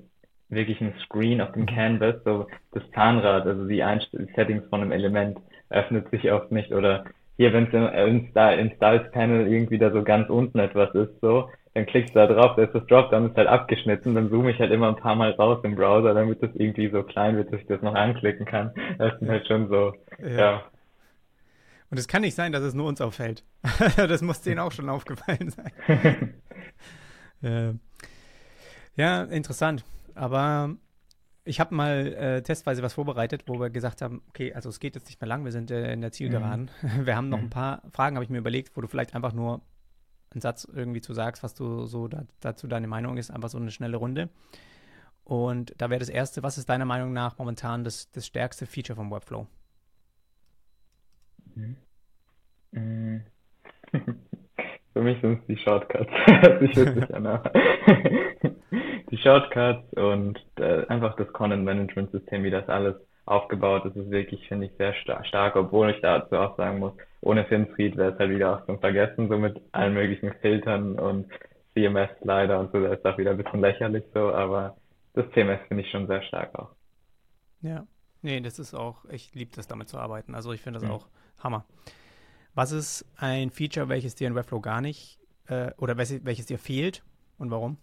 wirklichen Screen, auf dem mhm. Canvas, so das Zahnrad, also die, Einst die Settings von einem Element öffnet sich oft nicht. Oder hier, wenn es im, im Styles Panel irgendwie da so ganz unten etwas ist, so, dann klickst du da drauf, da ist das Dropdown ist halt abgeschnitten, dann zoome ich halt immer ein paar Mal raus im Browser, damit das irgendwie so klein wird, dass ich das noch anklicken kann. Das ist halt schon so, ja. ja. Und es kann nicht sein, dass es nur uns auffällt. das muss denen auch schon aufgefallen sein. äh, ja, interessant. Aber ich habe mal äh, testweise was vorbereitet, wo wir gesagt haben, okay, also es geht jetzt nicht mehr lang, wir sind äh, in der Zielgeraden. Mhm. Wir haben noch ein mhm. paar Fragen, habe ich mir überlegt, wo du vielleicht einfach nur einen Satz irgendwie zu sagst, was du so da, dazu deine Meinung ist, einfach so eine schnelle Runde. Und da wäre das erste, was ist deiner Meinung nach momentan das, das stärkste Feature vom Webflow? Mhm. Mm. Für mich sind es die Shortcuts. Das ich witzig an. Die Shortcuts und äh, einfach das Content Management System, wie das alles aufgebaut ist, ist wirklich, finde ich, sehr star stark, obwohl ich dazu auch sagen muss, ohne FinSuite wäre es halt wieder auch zum Vergessen, so mit allen möglichen Filtern und CMS-Slider und so, das ist auch wieder ein bisschen lächerlich so, aber das CMS finde ich schon sehr stark auch. Ja, nee, das ist auch, ich liebe das damit zu arbeiten, also ich finde das mhm. auch Hammer. Was ist ein Feature, welches dir in Webflow gar nicht äh, oder welches, welches dir fehlt und warum?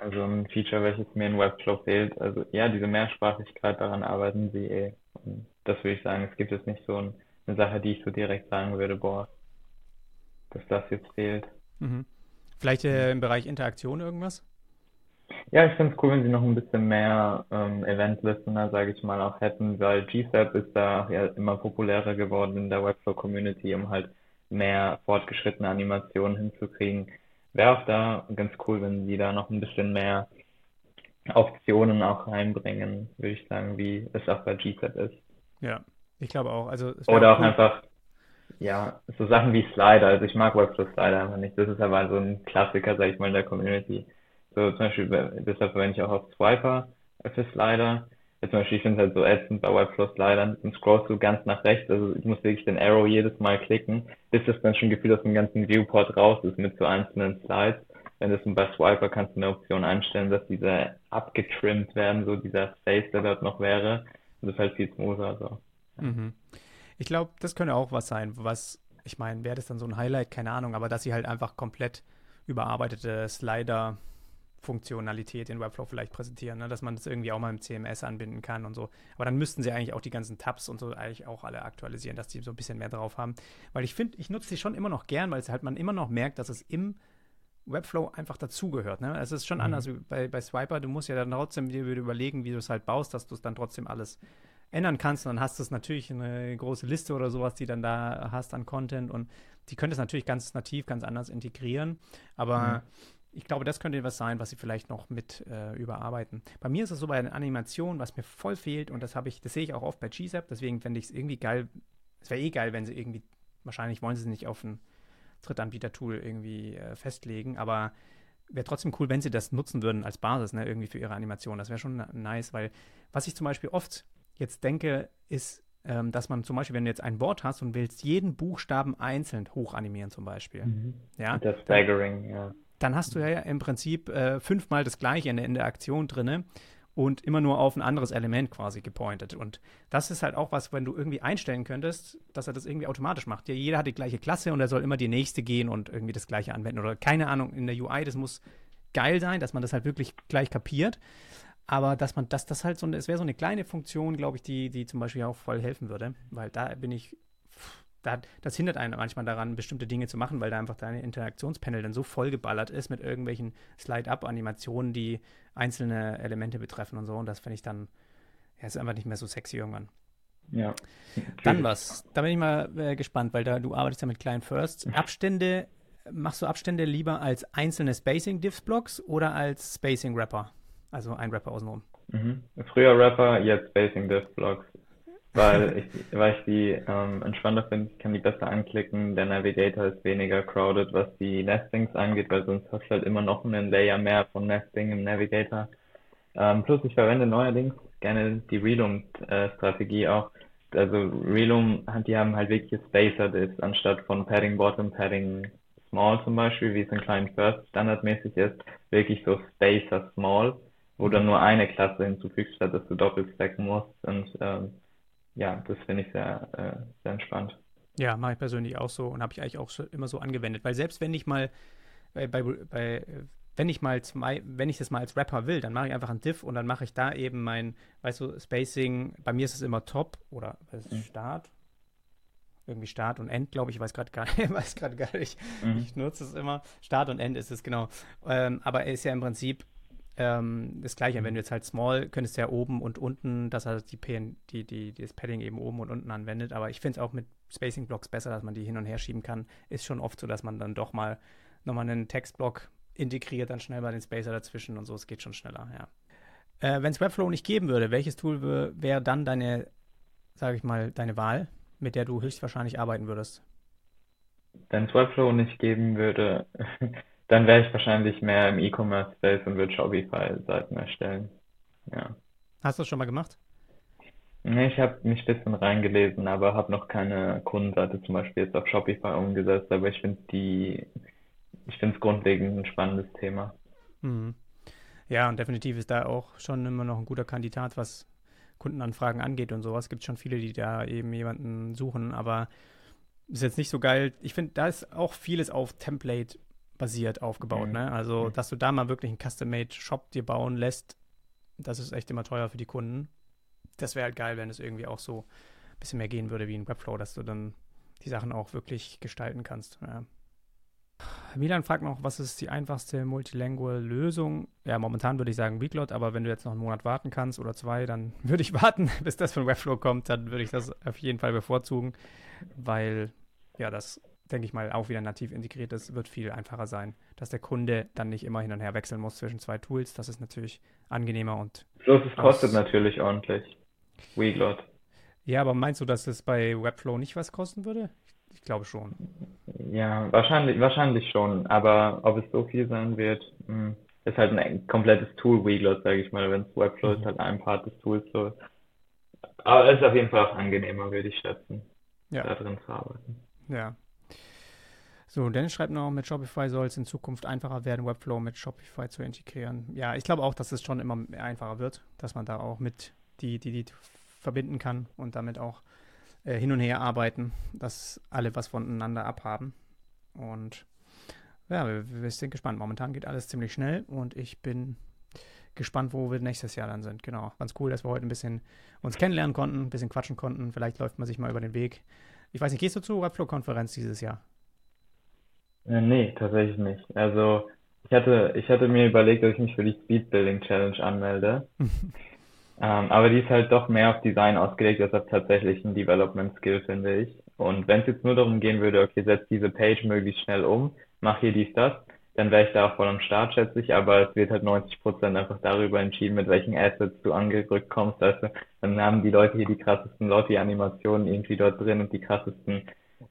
Also ein Feature, welches mir in Webflow fehlt. Also ja, diese Mehrsprachigkeit, daran arbeiten sie eh. Und das würde ich sagen, es gibt jetzt nicht so ein, eine Sache, die ich so direkt sagen würde, boah, dass das jetzt fehlt. Mhm. Vielleicht äh, im Bereich Interaktion irgendwas? Ja, ich finde es cool, wenn sie noch ein bisschen mehr ähm, Event-Listener, sage ich mal, auch hätten, weil GSAP ist da ja immer populärer geworden in der Webflow-Community, um halt mehr fortgeschrittene Animationen hinzukriegen. Wäre auch da ganz cool, wenn sie da noch ein bisschen mehr Optionen auch reinbringen, würde ich sagen, wie es auch bei GSAP ist. Ja, ich glaube auch. Also Oder auch, cool. einfach, ja, so Sachen wie Slider. Also ich mag Webflow Slider einfach nicht. Das ist aber so ein Klassiker, sag ich mal, in der Community. So zum Beispiel, deshalb verwende ich auch auf Swiper für Slider. Jetzt zum Beispiel, ich finde es halt so ätzend bei Webflow Slidern, dann scrollst du ganz nach rechts, also ich muss wirklich den Arrow jedes Mal klicken, bis das dann schon gefühlt aus dem ganzen Viewport raus ist mit so einzelnen Slides. Wenn das bei Swiper kannst du eine Option einstellen, dass diese abgetrimmt werden, so dieser Space, der dort noch wäre. Und das ist halt viel smoother, so. Mhm. Ich glaube, das könnte auch was sein, was, ich meine, wäre das dann so ein Highlight, keine Ahnung, aber dass sie halt einfach komplett überarbeitete Slider Funktionalität in Webflow vielleicht präsentieren, ne? dass man das irgendwie auch mal im CMS anbinden kann und so. Aber dann müssten sie eigentlich auch die ganzen Tabs und so eigentlich auch alle aktualisieren, dass die so ein bisschen mehr drauf haben. Weil ich finde, ich nutze die schon immer noch gern, weil es halt man immer noch merkt, dass es im Webflow einfach dazugehört. Ne? Es ist schon mhm. anders wie bei, bei Swiper. Du musst ja dann trotzdem dir überlegen, wie du es halt baust, dass du es dann trotzdem alles ändern kannst. Und dann hast du es natürlich eine große Liste oder sowas, die dann da hast an Content. Und die könnte es natürlich ganz nativ, ganz anders integrieren. Aber mhm ich glaube, das könnte was sein, was sie vielleicht noch mit äh, überarbeiten. Bei mir ist es so bei der Animation, was mir voll fehlt, und das habe ich, das sehe ich auch oft bei GZAP, deswegen fände ich es irgendwie geil. Es wäre eh geil, wenn sie irgendwie, wahrscheinlich wollen sie es nicht auf ein Drittanbieter-Tool irgendwie äh, festlegen, aber wäre trotzdem cool, wenn sie das nutzen würden als Basis, ne, irgendwie für ihre Animation. Das wäre schon nice, weil was ich zum Beispiel oft jetzt denke, ist, ähm, dass man zum Beispiel, wenn du jetzt ein Wort hast und willst jeden Buchstaben einzeln hochanimieren zum Beispiel. Mhm. Ja. Das Staggering, ja dann hast du ja im Prinzip äh, fünfmal das gleiche in der Interaktion drin und immer nur auf ein anderes Element quasi gepointet. Und das ist halt auch was, wenn du irgendwie einstellen könntest, dass er das irgendwie automatisch macht. Ja, jeder hat die gleiche Klasse und er soll immer die nächste gehen und irgendwie das gleiche anwenden. Oder keine Ahnung, in der UI, das muss geil sein, dass man das halt wirklich gleich kapiert. Aber dass man, dass das halt so, es wäre so eine kleine Funktion, glaube ich, die, die zum Beispiel auch voll helfen würde. Weil da bin ich das hindert einen manchmal daran, bestimmte Dinge zu machen, weil da einfach deine Interaktionspanel dann so vollgeballert ist mit irgendwelchen Slide-Up-Animationen, die einzelne Elemente betreffen und so. Und das finde ich dann, ja, ist einfach nicht mehr so sexy irgendwann. Ja. Dann was. Da bin ich mal äh, gespannt, weil da du arbeitest ja mit kleinen Firsts. Abstände, machst du Abstände lieber als einzelne Spacing-Diffs-Blocks oder als Spacing-Rapper? Also ein Rapper außenrum. Mhm. Früher Rapper, jetzt Spacing-Diffs-Blocks weil ich, weil ich die ähm, entspannter finde. Ich kann die besser anklicken. Der Navigator ist weniger crowded, was die Nestings angeht, weil sonst hast du halt immer noch einen Layer mehr von Nesting im Navigator. Ähm, plus ich verwende neuerdings gerne die Relum-Strategie auch. Also Relum, die haben halt wirklich Spacer-Diffs anstatt von Padding Bottom, Padding Small zum Beispiel, wie es in kleinen First standardmäßig ist, wirklich so Spacer Small, wo du nur eine Klasse hinzufügst, statt dass du doppelt stacken musst und ähm, ja, das finde ich sehr, äh, sehr entspannt. Ja, mache ich persönlich auch so und habe ich eigentlich auch immer so angewendet. Weil selbst wenn ich mal bei, bei, bei wenn ich mal zwei, wenn ich das mal als Rapper will, dann mache ich einfach ein Diff und dann mache ich da eben mein, weißt du, Spacing, bei mir ist es immer Top oder mhm. Start. Irgendwie Start und End, glaube ich, ich weiß gerade gar, weiß gar nicht. Mhm. Ich nutze es immer. Start und End ist es, genau. Ähm, aber er ist ja im Prinzip ähm, das gleiche, wenn du jetzt halt Small könntest du ja oben und unten, dass er die, PN, die, die, das Padding eben oben und unten anwendet. Aber ich finde es auch mit Spacing Blocks besser, dass man die hin und her schieben kann. Ist schon oft so, dass man dann doch mal nochmal einen Textblock integriert, dann schnell mal den Spacer dazwischen und so. Es geht schon schneller, ja. Äh, wenn es Webflow nicht geben würde, welches Tool wäre dann deine sage ich mal, deine Wahl, mit der du höchstwahrscheinlich arbeiten würdest? Wenn es Webflow nicht geben würde, dann wäre ich wahrscheinlich mehr im E-Commerce-Space und würde Shopify-Seiten erstellen. Ja. Hast du das schon mal gemacht? Nee, ich habe mich ein bisschen reingelesen, aber habe noch keine Kundenseite zum Beispiel jetzt auf Shopify umgesetzt, aber ich finde die, ich finde es grundlegend ein spannendes Thema. Mhm. Ja, und definitiv ist da auch schon immer noch ein guter Kandidat, was Kundenanfragen angeht und sowas. Es gibt schon viele, die da eben jemanden suchen, aber ist jetzt nicht so geil. Ich finde, da ist auch vieles auf Template basiert aufgebaut, mhm. ne? Also, mhm. dass du da mal wirklich einen Custom-Made-Shop dir bauen lässt, das ist echt immer teuer für die Kunden. Das wäre halt geil, wenn es irgendwie auch so ein bisschen mehr gehen würde wie in Webflow, dass du dann die Sachen auch wirklich gestalten kannst. Ja. Milan fragt noch, was ist die einfachste Multilingual-Lösung? Ja, momentan würde ich sagen Weeklot, aber wenn du jetzt noch einen Monat warten kannst oder zwei, dann würde ich warten, bis das von Webflow kommt. Dann würde ich das auf jeden Fall bevorzugen, weil ja, das denke ich mal auch wieder nativ integriert ist, wird viel einfacher sein, dass der Kunde dann nicht immer hin und her wechseln muss zwischen zwei Tools. Das ist natürlich angenehmer und. Bloß es kostet natürlich ordentlich. Weeglot. Ja, aber meinst du, dass es bei Webflow nicht was kosten würde? Ich glaube schon. Ja, wahrscheinlich, wahrscheinlich schon. Aber ob es so viel sein wird, hm, ist halt ein komplettes Tool Weglot, sage ich mal. Wenn es Webflow ist, mhm. halt ein Part des Tools so. Aber es ist auf jeden Fall auch angenehmer, würde ich schätzen, ja. da drin zu arbeiten. Ja. So, Dennis schreibt noch, mit Shopify soll es in Zukunft einfacher werden, Webflow mit Shopify zu integrieren. Ja, ich glaube auch, dass es schon immer einfacher wird, dass man da auch mit die, die, die verbinden kann und damit auch äh, hin und her arbeiten, dass alle was voneinander abhaben. Und ja, wir, wir sind gespannt. Momentan geht alles ziemlich schnell und ich bin gespannt, wo wir nächstes Jahr dann sind. Genau. Ganz cool, dass wir heute ein bisschen uns kennenlernen konnten, ein bisschen quatschen konnten. Vielleicht läuft man sich mal über den Weg. Ich weiß nicht, gehst du zur Webflow-Konferenz dieses Jahr? Äh, nee, tatsächlich nicht. Also ich hatte, ich hatte mir überlegt, dass ich mich für die Speed Building Challenge anmelde. Ähm, aber die ist halt doch mehr auf Design ausgelegt als auf tatsächlich ein Development Skill, finde ich. Und wenn es jetzt nur darum gehen würde, okay, setz diese Page möglichst schnell um, mach hier dies, das, dann wäre ich da auch voll am Start, schätze ich. Aber es wird halt 90 Prozent einfach darüber entschieden, mit welchen Assets du angerückt kommst. Also dann haben die Leute hier die krassesten Lottie-Animationen irgendwie dort drin und die krassesten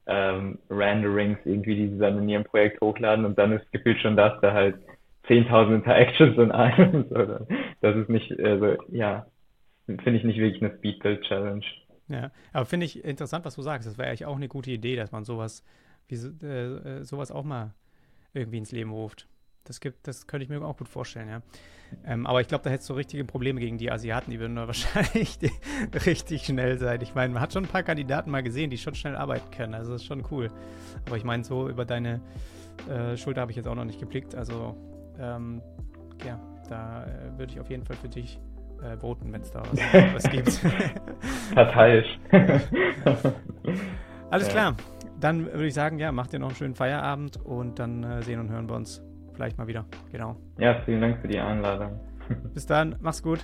ähm, Renderings irgendwie, die sie dann in ihrem Projekt hochladen und dann ist gefühlt schon das da halt 10.000 Interactions in einem. So, das ist nicht, also ja, finde ich nicht wirklich eine Speedbuild-Challenge. Ja, aber finde ich interessant, was du sagst. Das wäre eigentlich auch eine gute Idee, dass man sowas, wie, äh, äh, sowas auch mal irgendwie ins Leben ruft. Das gibt, das könnte ich mir auch gut vorstellen, ja. Ähm, aber ich glaube, da hättest du richtige Probleme gegen die Asiaten, die würden da wahrscheinlich richtig schnell sein. Ich meine, man hat schon ein paar Kandidaten mal gesehen, die schon schnell arbeiten können. Also das ist schon cool. Aber ich meine, so über deine äh, Schulter habe ich jetzt auch noch nicht geblickt. Also ähm, ja, da äh, würde ich auf jeden Fall für dich äh, voten, wenn es da was, was gibt. Parteiisch. Alles klar. Dann würde ich sagen, ja, macht ihr noch einen schönen Feierabend und dann äh, sehen und hören wir uns vielleicht mal wieder. Genau. Ja, vielen Dank für die Einladung. Bis dann, mach's gut.